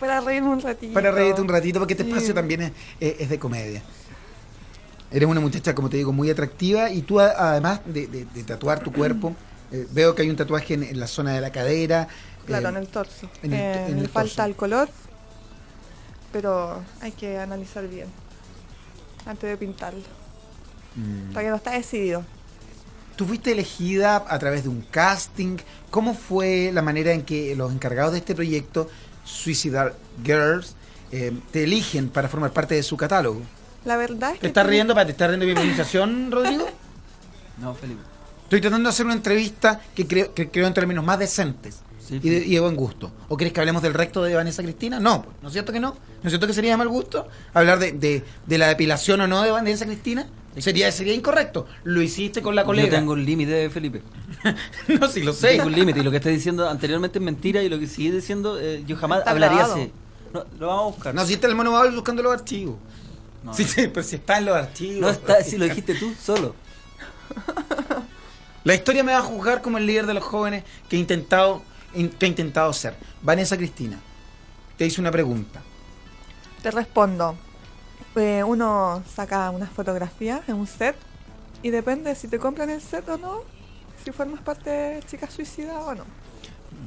Para reírme un ratito. para reírte un ratito, porque este Sí. espacio también es, es- es de comedia. Eres una muchacha, como te digo, muy atractiva y tú, además de, de- de tatuar tu cuerpo, eh, veo que hay un tatuaje en, en la zona de la cadera. Claro, eh, en el torso. en el- Eh, en el le torso. falta el color, pero hay que analizar bien antes de pintarlo. mm. Todavía no está decidido. Tú fuiste elegida a través de un casting. ¿Cómo fue la manera en que los encargados de este proyecto, Suicidal Girls, eh, te eligen para formar parte de su catálogo? La verdad es que... ¿Te estás riendo para te estás riendo de mi pronunciación, Rodrigo? No, Felipe. Estoy tratando de hacer una entrevista que creo, que creo en términos más decentes Sí, y, de, y de buen gusto. ¿O querés que hablemos del recto de Vanessa Cristina? No, pues, ¿no es cierto que no? ¿No es cierto que sería de mal gusto? ¿Hablar de, de- de la depilación o no de Vanessa Cristina? Sería, sería incorrecto. Lo hiciste con la Yo colega. tengo un límite, Felipe. no, sí lo Yo sé. Tengo un límite y lo que estás diciendo anteriormente es mentira y lo que sigues diciendo, eh, yo jamás Está hablaría grabado. así. No, lo vamos a buscar. No, si está el mono buscando los archivos. No, sí, sí, pero si está en los archivos. no está, si lo dijiste tú solo. La historia me va a juzgar como el líder de los jóvenes que he intentado, in- que he intentado ser. Vanessa Cristina, te hice una pregunta. Te respondo. Eh, uno saca unas fotografías en un set y depende si te compran el set o no, si formas parte de Chicas Suicida o no.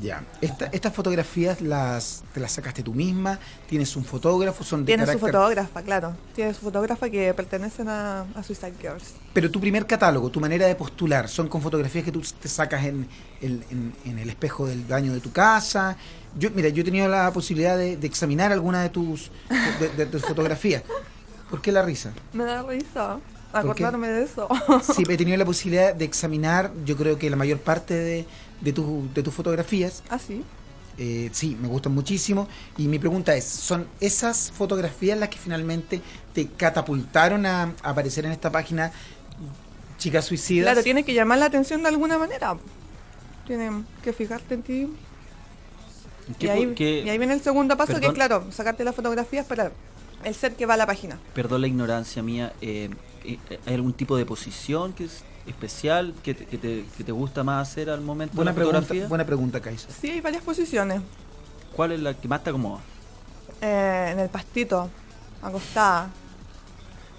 Ya. Esta- estas fotografías las, te las sacaste tú misma, tienes un fotógrafo, son de Tiene su carácter- fotógrafa, claro. Tiene su fotógrafa que pertenecen a, a Suicide Girls. Pero tu primer catálogo, tu manera de postular, son con fotografías que tú te sacas en, el- en- en el espejo del baño de tu casa. Yo, mira, yo he tenido la posibilidad de, de examinar alguna de tus, de, de tus fotografías. ¿Por qué la risa? Me da risa acordarme de eso. Sí, he tenido la posibilidad de examinar, yo creo que la mayor parte de, de, tu- de tus fotografías. ¿Ah, sí? Eh, sí, me gustan muchísimo. Y mi pregunta es, ¿son esas fotografías las que finalmente te catapultaron a, a aparecer en esta página Chicas Suicidas? Claro, tiene que llamar la atención de alguna manera. Tienen que fijarte en ti. ¿Qué Y ahí, pu- qué- y ahí viene el segundo paso, que Perdón. claro, sacarte las fotografías para el set que va a la página. Perdón la ignorancia mía. eh, eh, ¿Hay algún tipo de posición que es especial que te, que te, que te gusta más hacer al momento Buena de la pregunta, fotografía? buena pregunta, Kaiser. Sí, hay varias posiciones. ¿Cuál es la que más te acomoda? Eh, en el pastito, acostada.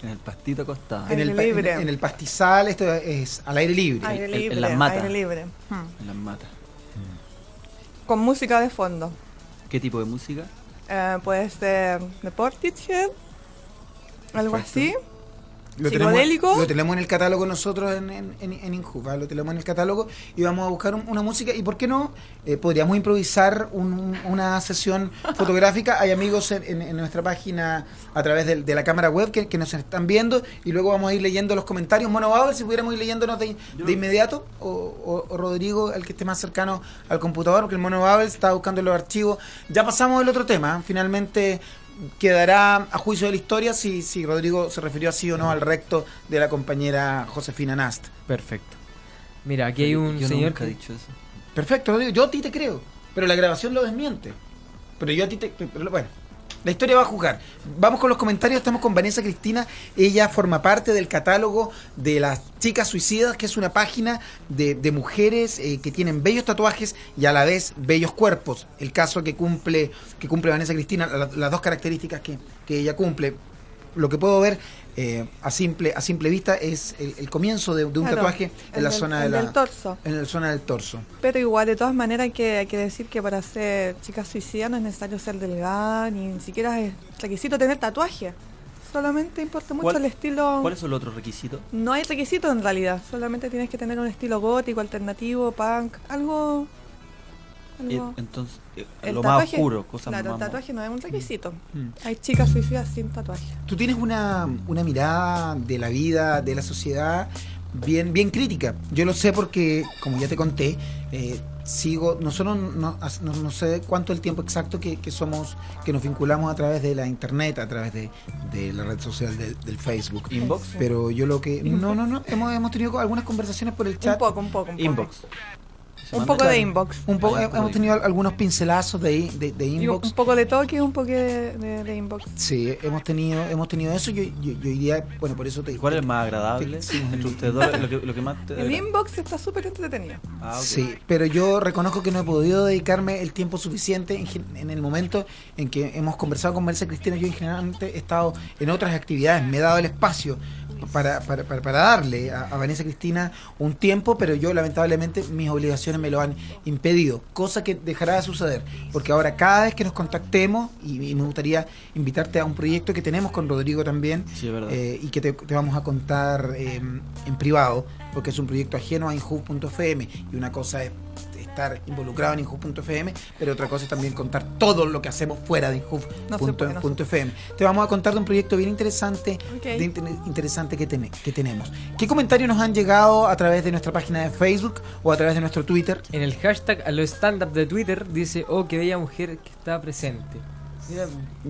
En el pastito acostado. Aire En el, libre. en- en el pastizal, esto es al aire libre. Aire en- en libre, las matas. aire libre. Hmm. En las matas. Con música de fondo. ¿Qué tipo de música? Eh, puede ser de Portishead, algo Perfecto. así. Lo Psicodélico. Tenemos, lo tenemos en el catálogo nosotros en, en, en, en Injuva, lo tenemos en el catálogo y vamos a buscar un- una música. ¿Y por qué no? Eh, podríamos improvisar un- un- una sesión fotográfica. Hay amigos en, en- en nuestra página a través de, la cámara web que, que nos están viendo y luego vamos a ir leyendo los comentarios. Mono Babel, si pudiéramos ir leyéndonos de, de inmediato, o, o- o Rodrigo, el que esté más cercano al computador, porque el Mono Babel está buscando los archivos. Ya pasamos el otro tema. Finalmente quedará a juicio de la historia si, si Rodrigo se refirió así o no al recto de la compañera Josefina Nast. Perfecto. Mira, aquí hay un Yo señor nunca que- dicho eso. Perfecto, Rodrigo, yo a ti te creo, pero la grabación lo desmiente. Pero yo a ti te... pero bueno, la historia va a juzgar. Vamos con los comentarios, estamos con Vanessa Cristina, ella forma parte del catálogo de las chicas suicidas, que es una página de, de mujeres eh, que tienen bellos tatuajes y a la vez bellos cuerpos. El caso que cumple, que cumple Vanessa Cristina, la- las dos características que, que ella cumple. Lo que puedo ver eh, a simple a simple vista es el, el comienzo de, de un Claro, tatuaje en el la del- zona de el la del torso. en la zona del torso. Pero igual, de todas maneras, hay que, hay que decir que para ser chica suicida no es necesario ser delgada, ni, ni siquiera es requisito tener tatuaje. Solamente importa mucho ¿Cuál- el estilo. ¿Cuáles son los otros requisitos? No hay requisitos en realidad, solamente tienes que tener un estilo gótico, alternativo, punk, algo. Entonces, eh, El lo más oscuro, cosas Claro, más... el tatuaje no es un requisito. Mm. Hay chicas suicidas sin tatuaje. Tú tienes una, una mirada de la vida, de la sociedad, bien, bien crítica. Yo lo sé porque, como ya te conté, eh, sigo, nosotros no, no, no sé cuánto el tiempo exacto que, que somos, que nos vinculamos a través de la internet, a través de, de la red social del, del Facebook. Inbox. Pero yo lo que... No, no, no, hemos, hemos tenido algunas conversaciones por el chat. Un poco, un poco, un poco. Inbox. Se Un poco de inbox. Un poco, hemos de tenido algunos pincelazos de, de, inbox. un poco de toque, un poco de, de- de inbox. Sí, hemos tenido, hemos tenido eso. Yo, yo, yo día, bueno, por eso te ¿Cuál es el más agradable Sí. entre ustedes dos? Lo que, lo que más te... El inbox está súper entretenido. Ah. Sí, pero yo reconozco que no he podido dedicarme el tiempo suficiente en, gen- en el momento en que hemos conversado con Marisa Cristina. Yo en generalmente he estado en otras actividades, me he dado el espacio para, para, para, darle a, a Vanessa Cristina un tiempo, pero yo lamentablemente mis obligaciones me lo han impedido, cosa que dejará de suceder, porque ahora cada vez que nos contactemos, y, y me gustaría invitarte a un proyecto que tenemos con Rodrigo también, Sí, eh, y que te, te vamos a contar eh, en privado, porque es un proyecto ajeno a Inhub.fm y una cosa es estar involucrado en Inhub.fm, pero otra cosa es también contar todo lo que hacemos fuera de No no Inhub.fm. Te vamos a contar de un proyecto bien interesante, Ok. de inter- interesante que, tene- que tenemos. ¿Qué comentarios nos han llegado a través de nuestra página de Facebook o a través de nuestro Twitter? En el hashtag a los stand-up de Twitter dice, oh, qué bella mujer que está presente. Mira,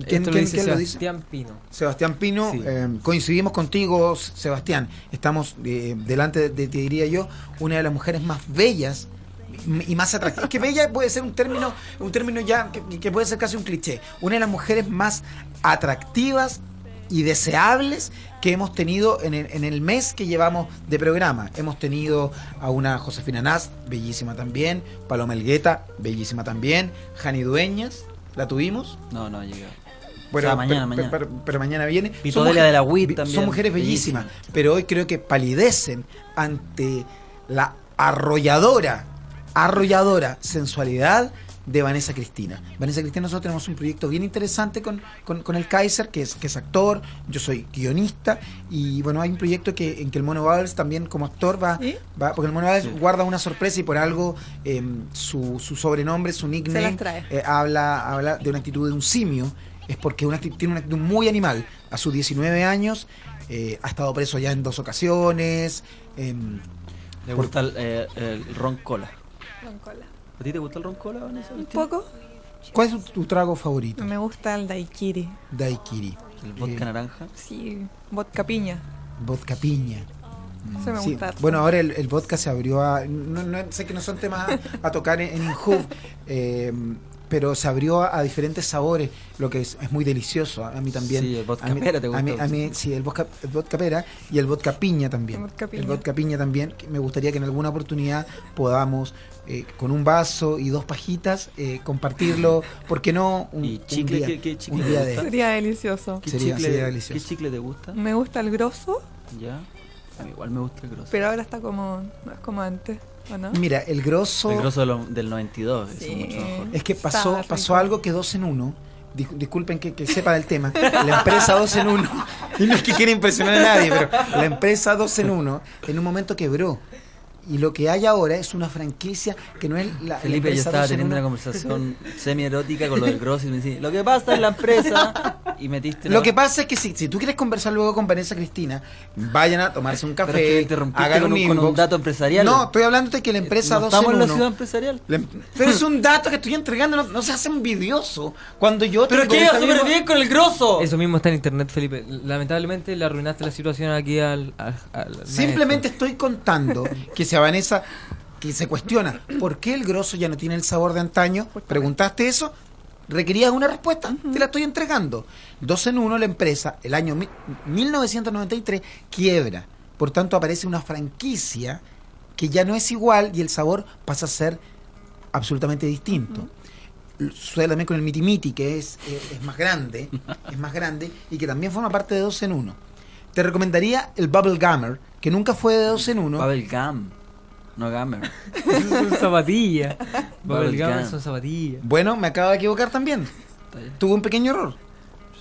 ¿Quién- lo dice quién lo dice? Sebastián Pino. Sebastián Pino, Sí. eh, coincidimos contigo, Sebastián. Estamos eh, delante de, de, te diría yo, una de las mujeres más bellas y más atractivas. Es que bella puede ser un término, un término ya que, que puede ser casi un cliché. Una de las mujeres más atractivas y deseables que hemos tenido en el, en el mes que llevamos de programa. Hemos tenido a una Josefina Naz, bellísima también, Paloma Elgueta, bellísima también, Jani Dueñas, la tuvimos. No, no, llega. Bueno, O sea, mañana, pero, mañana. pero- pero mañana viene. Pito mujer- de la WIT también, Son mujeres bellísimas, pero hoy creo que palidecen ante la arrolladora, arrolladora sensualidad de Vanessa Cristina. Vanessa Cristina, nosotros tenemos un proyecto bien interesante con, con, con el Kaiser, que es, que es actor, yo soy guionista, y bueno, hay un proyecto que, en que el Mono Babels también como actor va, ¿Sí? va porque el Mono Babels guarda una sorpresa y por algo eh, su, su sobrenombre, su nickname, eh, habla, habla de una actitud de un simio, es porque una tiene una actitud muy animal. A sus 19 años eh, ha estado preso ya en dos ocasiones. em, Le Por- gusta el, eh, el ron cola. Con cola. ¿A ti te gusta el ron cola, Vanessa? Un poco. ¿Cuál es tu, tu trago favorito? Me gusta el daiquiri. Daiquiri. El vodka Eh, naranja. Sí, vodka piña. Vodka piña. Eso me Sí, gusta. Bueno, ahora el, el vodka se abrió a. No, no- sé que no son temas a, a tocar en, en eh, pero se abrió a, a diferentes sabores, lo que es, es muy delicioso. A, mí también. Sí, el vodka a mí, pera te a mí, gustó. a mí, sí, el vodka, el vodka pera y el vodka piña también. El vodka piña. El vodka piña también. que Me gustaría que en alguna oportunidad podamos, eh, con un vaso y dos pajitas, eh, compartirlo. ¿Por qué no? Un, ¿Y un chicle? día, ¿Qué- qué chicle un día te de- gusta? Sería delicioso. ¿Qué, Sería- chicle, sería delicioso. ¿Qué chicle te gusta? Me gusta el grosso, Ya. A mí igual me gusta el grosso. pero ahora está como. No es como antes, ¿o no? Mira, el grosso. El grosso de lo- del 92, eso Sí. es mucho mejor. Es que pasó, Está pasó rico. algo que dos en uno. Dis- Disculpen que, que sepa del tema. La empresa dos en uno. Y no es que quiera impresionar a nadie, pero la empresa dos en uno en un momento quebró. Y lo que hay ahora es una franquicia que no es la, la Felipe, yo estaba teniendo una conversación semi-erótica con lo del grosso y me decía, lo que pasa en la empresa y metiste Lo la- que pasa es que si, si tú quieres conversar luego con Vanessa Cristina, vayan a tomarse un café, Pero es que me interrumpiste hagan con un con dato empresarial. No, estoy hablando de que la empresa No dos estamos en en la ciudad empresarial. la em- pero es un dato que estoy entregando, no, no se hace envidioso. Cuando yo Pero tengo que esta iba súper bien con el grosso. Eso mismo está en internet, Felipe. Lamentablemente le arruinaste la situación aquí al. al- al Simplemente estoy contando que Vanessa que se cuestiona por qué el grosso ya no tiene el sabor de antaño, preguntaste eso, requerías una respuesta, te la estoy entregando. Dos en uno la empresa, el año mi- 1993, quiebra. Por tanto aparece una franquicia que ya no es igual y el sabor pasa a ser absolutamente distinto. Sucede también con el Miti Miti, que es, eh, es más grande, es más grande y que también forma parte de dos en uno. Te recomendaría el Bubble Gummer, que nunca fue de dos en uno. Bubble gum, no gamer. son zapatillas. Bubble Bubblegum gum. son zapatillas. Bueno, me acabo de equivocar también. Tuve un pequeño error.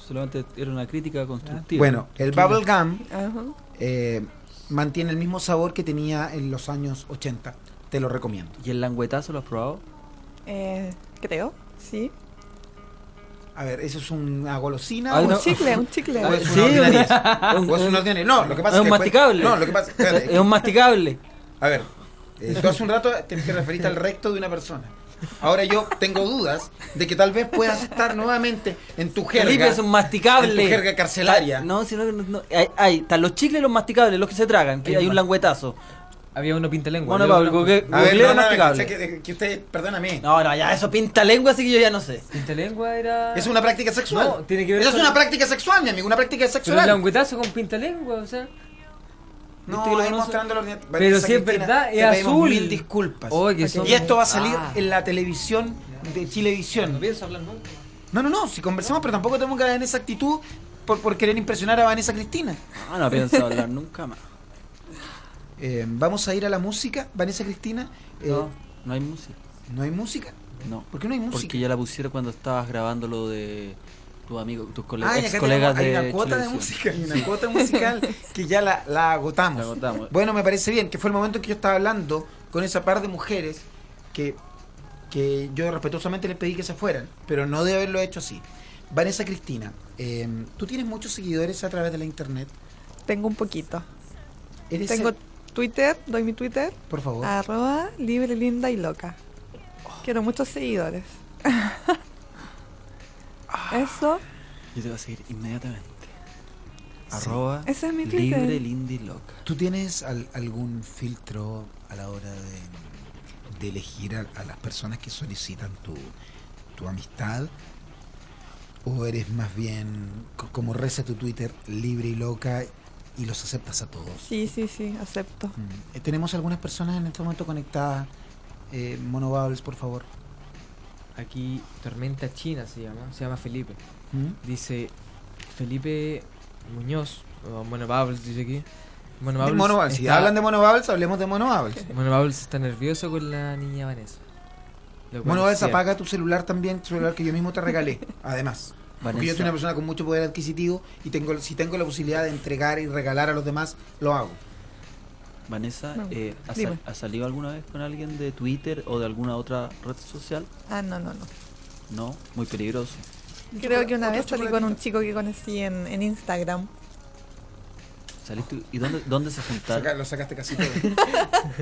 Solamente era una crítica constructiva. Bueno, el Bubble Gum Ajá. eh, mantiene el mismo sabor que tenía en los años 80. Te lo recomiendo. ¿Y el languetazo lo has probado? Eh, creo, sí. A ver, ¿eso es una golosina? O Un no. chicle, un chicle. ¿O es Sí, una ¿O es una? No, lo que pasa es es un que... masticable. No, lo que pasa... espérate, es Es un masticable. A ver, eh, tú hace un rato te, te referiste al recto de una persona. Ahora yo tengo dudas de que tal vez puedas estar nuevamente en tu jerga. Felipe es un masticable. En tu jerga carcelaria. No, sino que no, no- hay, hay, están los chicles y los masticables, los que se tragan, que Hay hay un languetazo. Había uno pinta lengua. Bueno, Pablo, google- A ver, no, no, que, que, que usted, perdóname. No, no, ya eso pinta lengua, así que yo ya no sé. Pinta lengua era. Es una práctica sexual. No, tiene que ver Esa es con- una práctica sexual, mi amigo, una práctica Pero el sexual. languetazo con pinta lengua, o sea. No, ¿Viste que lo ahí conoce? mostrando la ordinariedad. Pero Vanessa si es verdad, es azul. Mil disculpas. Oye, que son- Y esto va a salir Ah. en la televisión de Chilevisión. pienso hablar nunca. No, no, no, si conversamos, pero tampoco tenemos que caer en esa actitud por, por querer impresionar a Vanessa Cristina. No, no pienso hablar nunca más. Eh, vamos a ir a la música, Vanessa Cristina. Eh, No, no hay música. ¿No hay música? No. ¿Por qué no hay música? Porque ya la pusieron cuando estabas grabando lo de tu amigo, tus cole- Ah, ex acá colegas tenemos- hay de una cuota de música, hay una cuota musical que ya la, la agotamos. La agotamos. Bueno, me parece bien, que fue el momento en que yo estaba hablando con esa par de mujeres que, que yo respetuosamente les pedí que se fueran, pero no de haberlo hecho así. Vanessa Cristina, eh, tú tienes muchos seguidores a través de la internet. Tengo un poquito. ¿Eres Tengo el- Twitter, doy mi Twitter. Por favor. Arroba libre, linda y loca. Quiero muchos seguidores. Eso. Yo te voy a seguir inmediatamente. Arroba Ese es mi Twitter. libre, linda y loca. ¿Tú tienes al- algún filtro a la hora de, de elegir a, a las personas que solicitan tu, tu amistad? ¿O eres más bien, co- como reza tu Twitter, libre y loca y los aceptas a todos? Sí, sí, sí, acepto. Mm. Eh, Tenemos algunas personas en este momento conectadas. Eh, Mono Bubbles, por favor. Aquí, Tormenta China se llama. Se llama Felipe. ¿Mm? Dice Felipe Muñoz. O Mono Bubbles dice aquí. Mono Bubbles. Si hablan de Mono Bubbles, hablemos de Mono Bubbles. Mono Bubbles está nervioso con la niña Vanessa. Mono es Bubbles, apaga tu celular también, celular que yo mismo te regalé, además. Porque yo soy una persona con mucho poder adquisitivo y tengo si tengo la posibilidad de entregar y regalar a los demás, lo hago. Vanessa, No, eh, ¿has, dime. sal- has salido alguna vez con alguien de Twitter o de alguna otra red social? Ah, no, no, no. No, muy peligroso. Creo que una vez salí con un chico que conocí en, en Instagram. ¿Saliste? ¿Y dónde, dónde se juntaron? Saca- lo sacaste casi todo.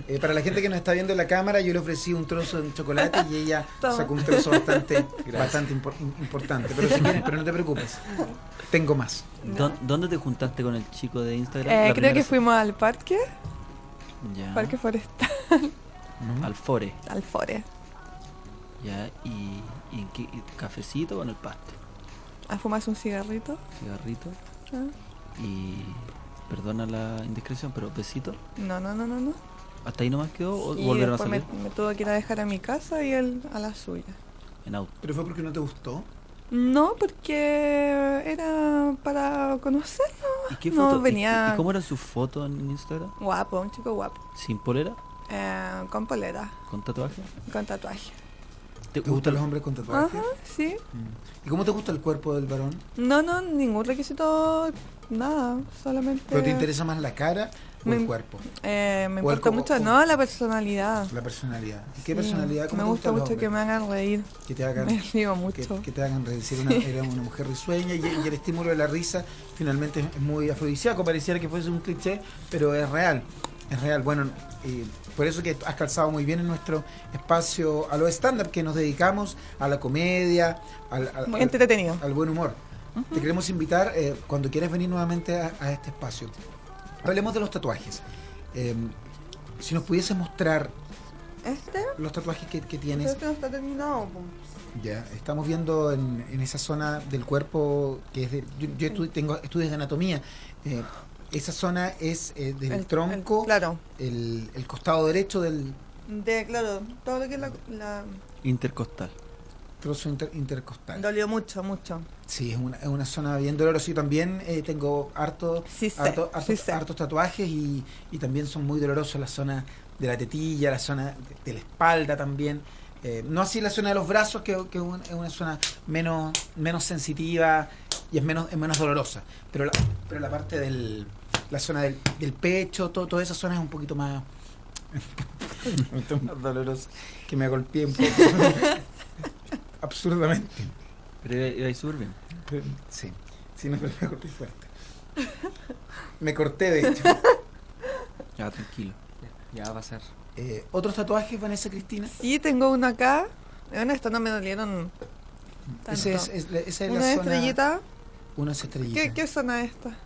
Eh, para la gente que nos está viendo en la cámara, yo le ofrecí un trozo de chocolate y ella Toma. sacó un trozo bastante, bastante impor- importante. Pero si quieres, pero no te preocupes. Tengo más. ¿Dó- ¿Dónde te juntaste con el chico de Instagram? Eh, creo que fuimos al parque, Ya. parque forestal, Al fore. al Fore. Ya, y, y en qué y cafecito o en el pasto, ¿A fumarse un cigarrito? cigarrito Ah. y perdona la indiscreción, pero besito. No, no, no, no, no. ¿Hasta ahí nomás quedó o volvieron a salir? me, me tuvo que ir a dejar a mi casa y él a la suya. En auto. ¿Pero fue porque no te gustó? No, porque era para conocerlo. ¿Y qué No, foto? ¿Y- venía- ¿Y, cómo eran sus fotos en Instagram? Guapo, un chico guapo. ¿Sin polera? Eh, con polera, ¿Con tatuaje? con tatuaje. ¿Te, ¿Te gustan los hombres con tatuajes? Ajá, sí. ¿Y cómo te gusta el cuerpo del varón? No, no, ningún requisito, nada, solamente... ¿Pero te interesa más la cara o el Me- cuerpo? Eh, me O el importa mucho, o- no, la personalidad. La personalidad. ¿Y qué Sí, personalidad? ¿Cómo Me gusta gustan los mucho que me hagan reír. Que te hagan, Me río mucho. que te hagan reír. Era una, era una mujer risueña y, y el estímulo de la risa finalmente es muy afrodisíaco. Pareciera que fuese un cliché, pero es real. Es real. Bueno, eh, por eso que has calzado muy bien en nuestro espacio a los stand-up, que nos dedicamos a la comedia, al, al- Muy al- entretenido. al buen humor. Te queremos invitar eh, cuando quieras venir nuevamente a, a este espacio. Hablemos de los tatuajes. Eh, si nos pudiese mostrar ¿Este? los tatuajes que, que tienes. Pero este no está terminado. Ya, estamos viendo en, en esa zona del cuerpo que es de. Yo, yo estu- tengo estudios de anatomía. eh, esa zona es eh, del El- tronco, el- claro. el, el costado derecho del De, claro, todo lo que es la... la- Intercostal. Trozo inter- intercostal. Dolió mucho, mucho. Sí, es una, es una zona bien dolorosa. Yo también eh, tengo harto, Sí harto- sí hartos, tatuajes y, y también son muy dolorosos la zona de la tetilla, la zona de, de la espalda también. Eh, no así la zona de los brazos, que, que un- es una zona menos, menos sensitiva y es menos, es menos dolorosa. Pero la, pero la parte del, la zona del, del pecho, todo, toda esa zona es un poquito más, un poquito más dolorosa, que me golpeé un poco. Absurdamente. Pero iba. Pero- Sí, sí, no, pero me golpeé fuerte. Me corté, de hecho. Ya, tranquilo. Ya va a pasar. Eh, ¿Otros tatuajes, Vanessa Cristina? Sí, tengo uno acá. Bueno, estos no me dolieron tanto. Ese es, es la- esa es Una la zona. estrellita. Una estrellita. ¿Qué, ¿Qué zona es esta?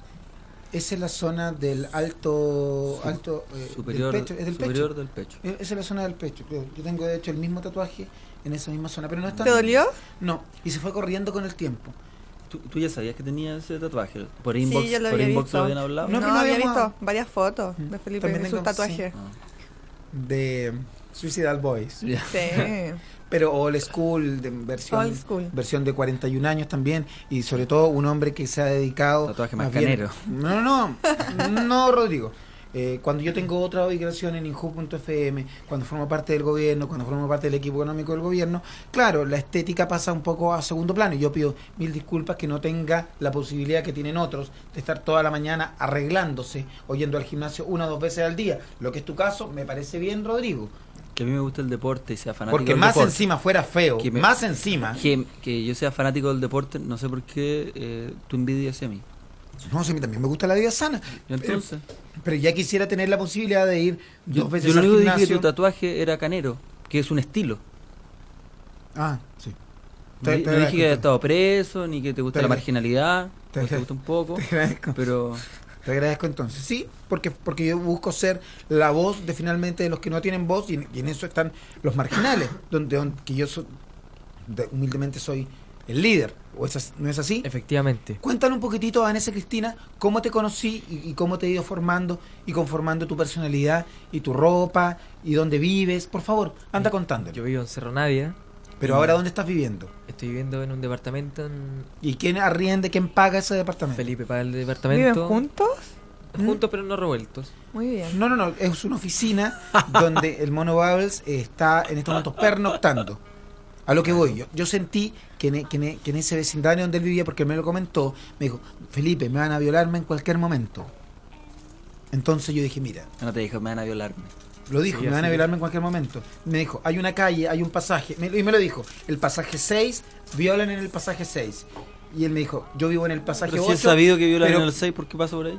Esa es la zona del alto. Su- alto eh, superior del pecho. Es del superior pecho. del pecho. Eh, Esa es la zona del pecho. Yo tengo, de hecho, el mismo tatuaje en esa misma zona. Pero no está. ¿Te dolió? No, y se fue corriendo con el tiempo. ¿Tú, tú ya sabías que tenía ese tatuaje? ¿Por inbox, sí, yo lo por había inbox visto. lo habían hablado? No, No, no había visto varias fotos de Felipe También en su tengo- tatuaje. Ah, De Suicidal Boys. Sí. Pero old school, de versión, Old school. versión de 41 años también, y sobre todo un hombre que se ha dedicado... Tatuaje más bien- canero. No, no, no, no, Rodrigo. Eh, cuando yo tengo otra ubicación en Inju.fm, cuando formo parte del gobierno, cuando formo parte del equipo económico del gobierno, claro, la estética pasa un poco a segundo plano. Y yo pido mil disculpas que no tenga la posibilidad que tienen otros de estar toda la mañana arreglándose o yendo al gimnasio una o dos veces al día. Lo que es tu caso, me parece bien, Rodrigo. Que a mí me gusta el deporte y sea fanático Porque del más deporte. encima fuera feo, Que me- más encima. Que, que yo sea fanático del deporte, no sé por qué eh, tú envidias hacia mí. No, sí, a mí también me gusta la vida sana. Entonces, Pero ya quisiera tener la posibilidad de ir yo, dos veces yo lo al único dije que gimnasio. tu tatuaje era canero, que es un estilo. Ah, sí. No, Te- di- te no dije que hayas estado preso, ni que te gusta Te la marginalidad, te gusta un poco, Te agradezco. pero Te agradezco entonces. Sí, porque, porque yo busco ser la voz de finalmente de los que no tienen voz y en, y en eso están los marginales, donde, donde- que yo so- de- humildemente soy el líder. ¿O es no es así? Efectivamente. Cuéntale un poquitito, Vanessa Cristina, cómo te conocí y, y cómo te he ido formando y conformando tu personalidad y tu ropa y dónde vives. Por favor, anda contándolo. Yo vivo en Cerro Navia. Pero ahora, ¿dónde estás viviendo? Estoy viviendo en un departamento en ¿Y quién arriende, quién paga ese departamento? Felipe paga el ¿Viven departamento. juntos? Juntos pero no revueltos. Muy bien. No, no, no, es una oficina donde el Mono Bubbles está en estos momentos pernoctando. A lo que voy, yo, yo sentí que en, e- que en e- que en ese vecindario donde él vivía, porque él me lo comentó, me dijo, Felipe, me van a violarme en cualquier momento. Entonces yo dije, mira, no te dijo, me van a violarme. lo dijo, Sí, me van a violarme en cualquier momento. Me dijo, hay una calle, hay un pasaje, me- y me lo dijo, el pasaje 6, violan en el pasaje 6. Y él me dijo, yo vivo en el pasaje Pero 8. si es sabido que violan pero- en el 6, ¿por qué pasa por ahí?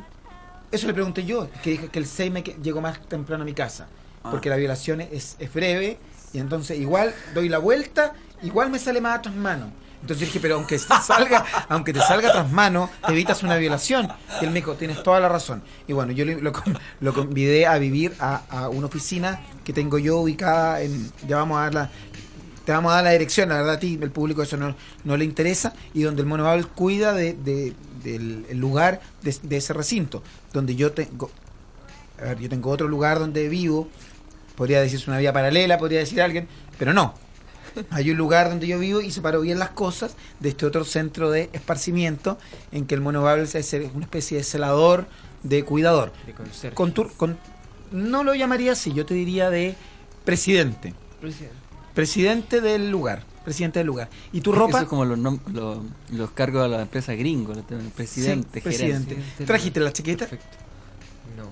Eso le pregunté yo, que dije que el 6 me que- llegó más temprano a mi casa, Ah. porque la violación es, es breve, y entonces igual doy la vuelta, igual me sale más a tras mano. Entonces yo dije, pero aunque te salga, aunque te salga tras mano, te evitas una violación. Y él me dijo, tienes toda la razón. Y bueno, yo lo, lo con- lo convidé a vivir a, a una oficina que tengo yo ubicada en, ya vamos a dar la, te vamos a dar la dirección, la verdad a ti, el público eso no, no le interesa, y donde el Mono Babel cuida de, de- del el lugar de, de ese recinto, donde yo tengo, a ver, yo tengo otro lugar donde vivo, podría decirse una vía paralela, podría decir alguien, pero no. Hay un lugar donde yo vivo y separo bien las cosas de este otro centro de esparcimiento en que el Mono Babel es una especie de celador, de cuidador. De. Con tur- con- no lo llamaría así, yo te diría de presidente. Presidente. Presidente del lugar. Presidente del lugar. ¿Y tu Eso ropa? es como los, nom- los, los cargos de la empresa gringo, presidente, Sí, presidente. gerente. ¿Trajiste la chaqueta? No.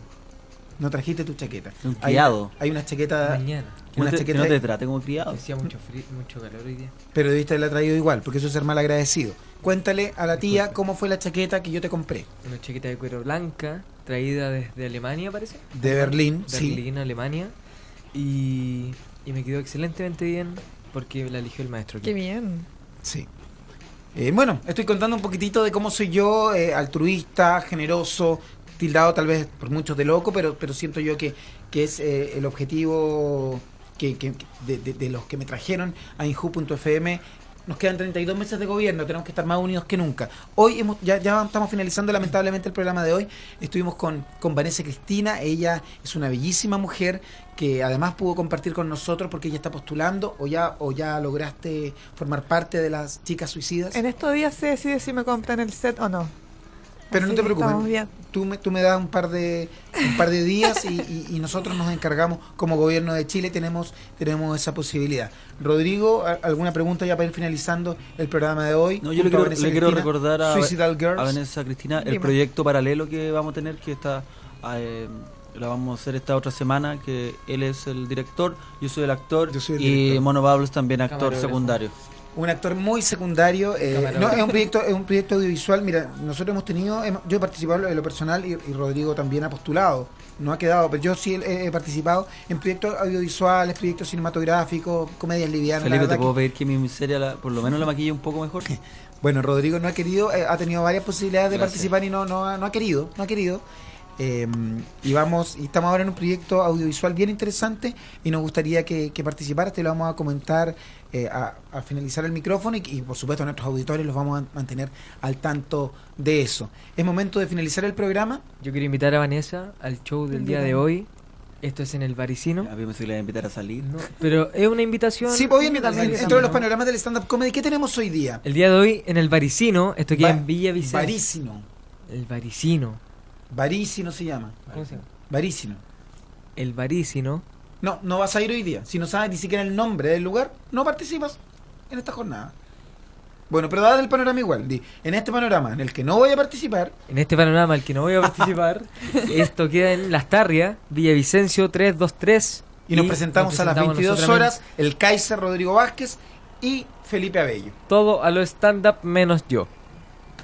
No trajiste tu chaqueta. Un Hay- criado. Hay, una chaqueta. Mañana. No te- chaqueta. que no te trate como criado. Hacía mucho frío, mucho calor hoy día. Pero debiste haberla traído igual, porque eso es ser mal agradecido. Cuéntale a la tía cómo fue la chaqueta que yo te compré. Una chaqueta de cuero blanca, traída desde Alemania, parece. De Berlín, sí. Berlín, Alemania. Y, y me quedó excelentemente bien porque la eligió el maestro. aquí. Qué bien. Sí. Eh, bueno, estoy contando un poquitito de cómo soy yo, eh, altruista, generoso, tildado tal vez por muchos de loco, pero, pero siento yo que, que es eh, el objetivo que, de los que me trajeron a Inju.fm. Nos quedan 32 meses de gobierno, tenemos que estar más unidos que nunca. Hoy hemos, ya, ya estamos finalizando lamentablemente el programa de hoy. Estuvimos con, con Vanessa Cristina, ella es una bellísima mujer que además pudo compartir con nosotros porque ella está postulando o ya, o ya lograste formar parte de las chicas suicidas. En estos días se decide si me compran el set o no. Pero no te preocupes, estamos bien. tú me, tú me das un par de un par de días y, y- y nosotros nos encargamos como gobierno de Chile tenemos tenemos esa posibilidad. Rodrigo, ¿a- alguna pregunta ya para ir finalizando el programa de hoy. No, yo le quiero, le quiero Cristina, recordar a, Suicidal Girls. a Vanessa Cristina el Dime. proyecto paralelo que vamos a tener, que está eh, la vamos a hacer esta otra semana, que él es el director, yo soy el actor soy el y. Mono Bablos también actor secundario. Un actor muy secundario eh, no es un proyecto es un proyecto audiovisual mira nosotros hemos tenido hemos- yo he participado en lo personal y, y Rodrigo también ha postulado no ha quedado pero yo sí he, he participado en proyectos audiovisuales proyectos cinematográficos comedias livianas Felipe, ¿te puedo que- pedir que mi miseria la- por lo menos la maquille un poco mejor? Bueno, Rodrigo no ha querido, eh, ha tenido varias posibilidades de Gracias. participar y no, no, ha- no ha querido, no ha querido. Eh, y vamos, y estamos ahora en un proyecto audiovisual bien interesante y nos gustaría que, que participaras, te lo vamos a comentar eh, a, a finalizar el micrófono y, y, por supuesto a nuestros auditores los vamos a mantener al tanto de eso. Es momento de finalizar el programa. Yo quiero invitar a Vanessa al show del día de hoy. Esto es en el Varicino. A mí me se le voy a invitar a salir. Pero es una invitación. Sí, pues, obviamente, También, dentro de los ¿no? panoramas del stand-up comedy, ¿qué tenemos hoy día? El día de hoy en el Varicino, esto queda Va- en Villa Vicencio. Varicino. El Varicino. Varicino se llama. ¿Cómo se llama? Varicino. El Varicino. No, no vas a ir hoy día. Si no sabes ni siquiera el nombre del lugar, no participas en esta jornada. Bueno, pero dad el panorama igual. Di, en este panorama en el que no voy a participar, En este panorama al que no voy a participar, esto queda en Las Tarrias, Villavicencio 323. y nos presentamos a las presentamos 22 nosotros horas, el Kaiser Rodrigo Vázquez y Felipe Abello. Todo a lo stand-up menos yo.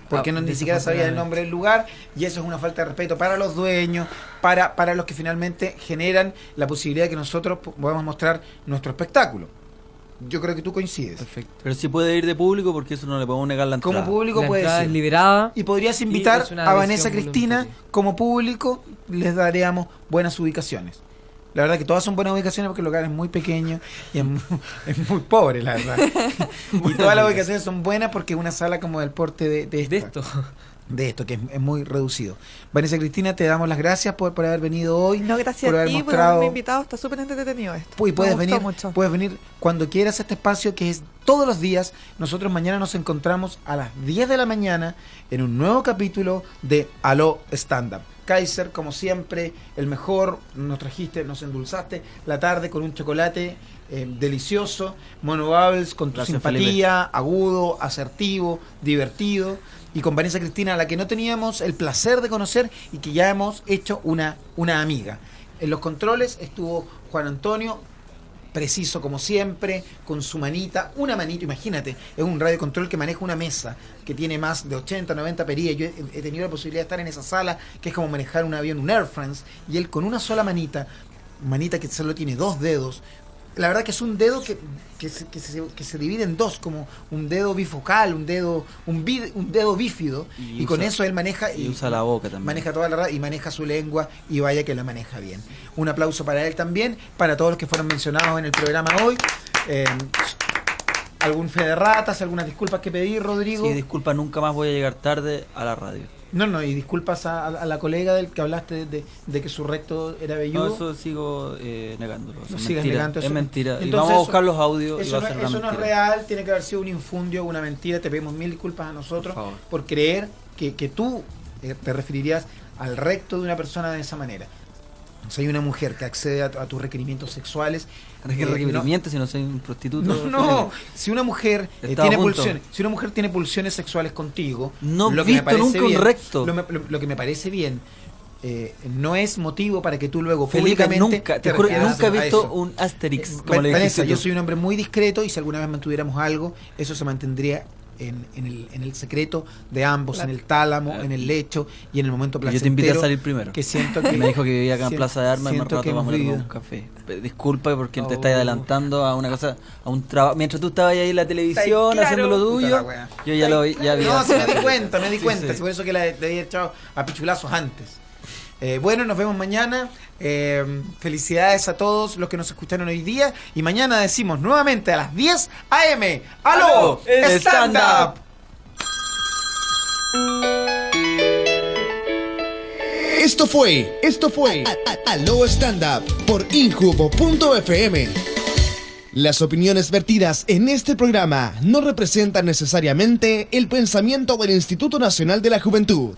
Porque Ah, no ni siquiera sabía el nombre del lugar y eso es una falta de respeto para los dueños, para, para los que finalmente generan la posibilidad de que nosotros po- podamos mostrar nuestro espectáculo. Yo creo que tú coincides. Perfecto. Pero si puede ir de público porque eso no le podemos negar la entrada. Como público La puede entrada ser. es liberada. Y podrías invitar a Vanessa Cristina como público, les daríamos buenas ubicaciones. La verdad que todas son buenas ubicaciones porque el lugar es muy pequeño y es muy, es muy pobre, la verdad. y todas las ubicaciones son buenas porque es una sala como del porte de, de, esta- De esto. de esto, que es, es muy reducido. Vanessa Cristina, te damos las gracias por, por haber venido hoy. No, gracias por a haber ti por mostrado- haberme invitado. Está súper entretenido esto. y puedes Me gustó venir, mucho. puedes venir cuando quieras a este espacio que es todos los días. Nosotros mañana nos encontramos a las 10 de la mañana en un nuevo capítulo de Aló Stand Up. Kaiser, como siempre, el mejor, nos trajiste, nos endulzaste la tarde con un chocolate eh, delicioso, Mono Bubbles con tu Gracias, simpatía, agudo, asertivo, divertido, y con Vanessa Cristina, a la que no teníamos el placer de conocer y que ya hemos hecho una, una amiga. En los controles estuvo Juan Antonio, preciso como siempre, con su manita, una manita, imagínate, es un radio control que maneja una mesa que tiene más de 80, 90 perillas. Yo he, he tenido la posibilidad de estar en esa sala, que es como manejar un avión, un Air France, y él con una sola manita, manita que solo tiene dos dedos, la verdad que es un dedo que, que, se, que, se, que se divide en dos, como un dedo bifocal, un dedo, un, bi- un dedo bífido, y, Y con eso él maneja y usa la boca también. Maneja toda la y maneja su lengua y vaya que la maneja bien. Un aplauso para él también, para todos los que fueron mencionados en el programa hoy. Eh, algún fe de ratas, algunas disculpas que pedir, Rodrigo. Sí, disculpa, nunca más voy a llegar tarde a la radio. No, no, y disculpas a, a la colega del que hablaste de, de que su recto era velludo. No, eso sigo eh, negándolo. No es mentira, negando es eso. mentira. y Entonces, vamos a buscar los audios y Eso, va a no, ser una eso no es mentira. real, tiene que haber sido un infundio, una mentira. Te pedimos mil disculpas a nosotros por creer que, que tú eh, te referirías al recto de una persona de esa manera. Si hay una mujer que accede a, a tus requerimientos sexuales. ¿Qué eh, no- requerimiento si no soy un prostituto? no, no, si una mujer eh, tiene pulsiones, si una mujer tiene pulsiones sexuales contigo, No lo he que me visto nunca un bien- recto. Lo, me- lo- lo que me parece bien eh, no es motivo para que tú luego Felipe, públicamente nunca, te te juro, nunca he visto un Asterix, Eh, como le Vanessa, dijiste yo soy un hombre muy discreto y si alguna vez mantuviéramos algo, eso se mantendría en, en el, en el secreto de ambos, en el tálamo, en el lecho y en el momento Y placentero. yo te invité a salir primero. Que siento que me dijo que vivía acá en siento- Plaza de Armas y más rato que vamos a un café. Disculpa porque te Oh. estás adelantando a una cosa, a un trabajo. Mientras tú estabas ahí en la televisión claro. haciendo lo tuyo, yo ya lo ya había. No, sí me di cuenta, me di Sí, cuenta. sí. sí, por eso que la, le había echado a pichulazos antes. Eh, bueno, nos vemos mañana. Eh, felicidades a todos los que nos escucharon hoy día. Y mañana decimos nuevamente a las 10 a.m. ¡Aló! ¡Aló! ¡Stand ¡Stand up! Esto fue, esto fue Aló Stand Up por Injubo.fm. Las opiniones vertidas en este programa no representan necesariamente el pensamiento del Instituto Nacional de la Juventud.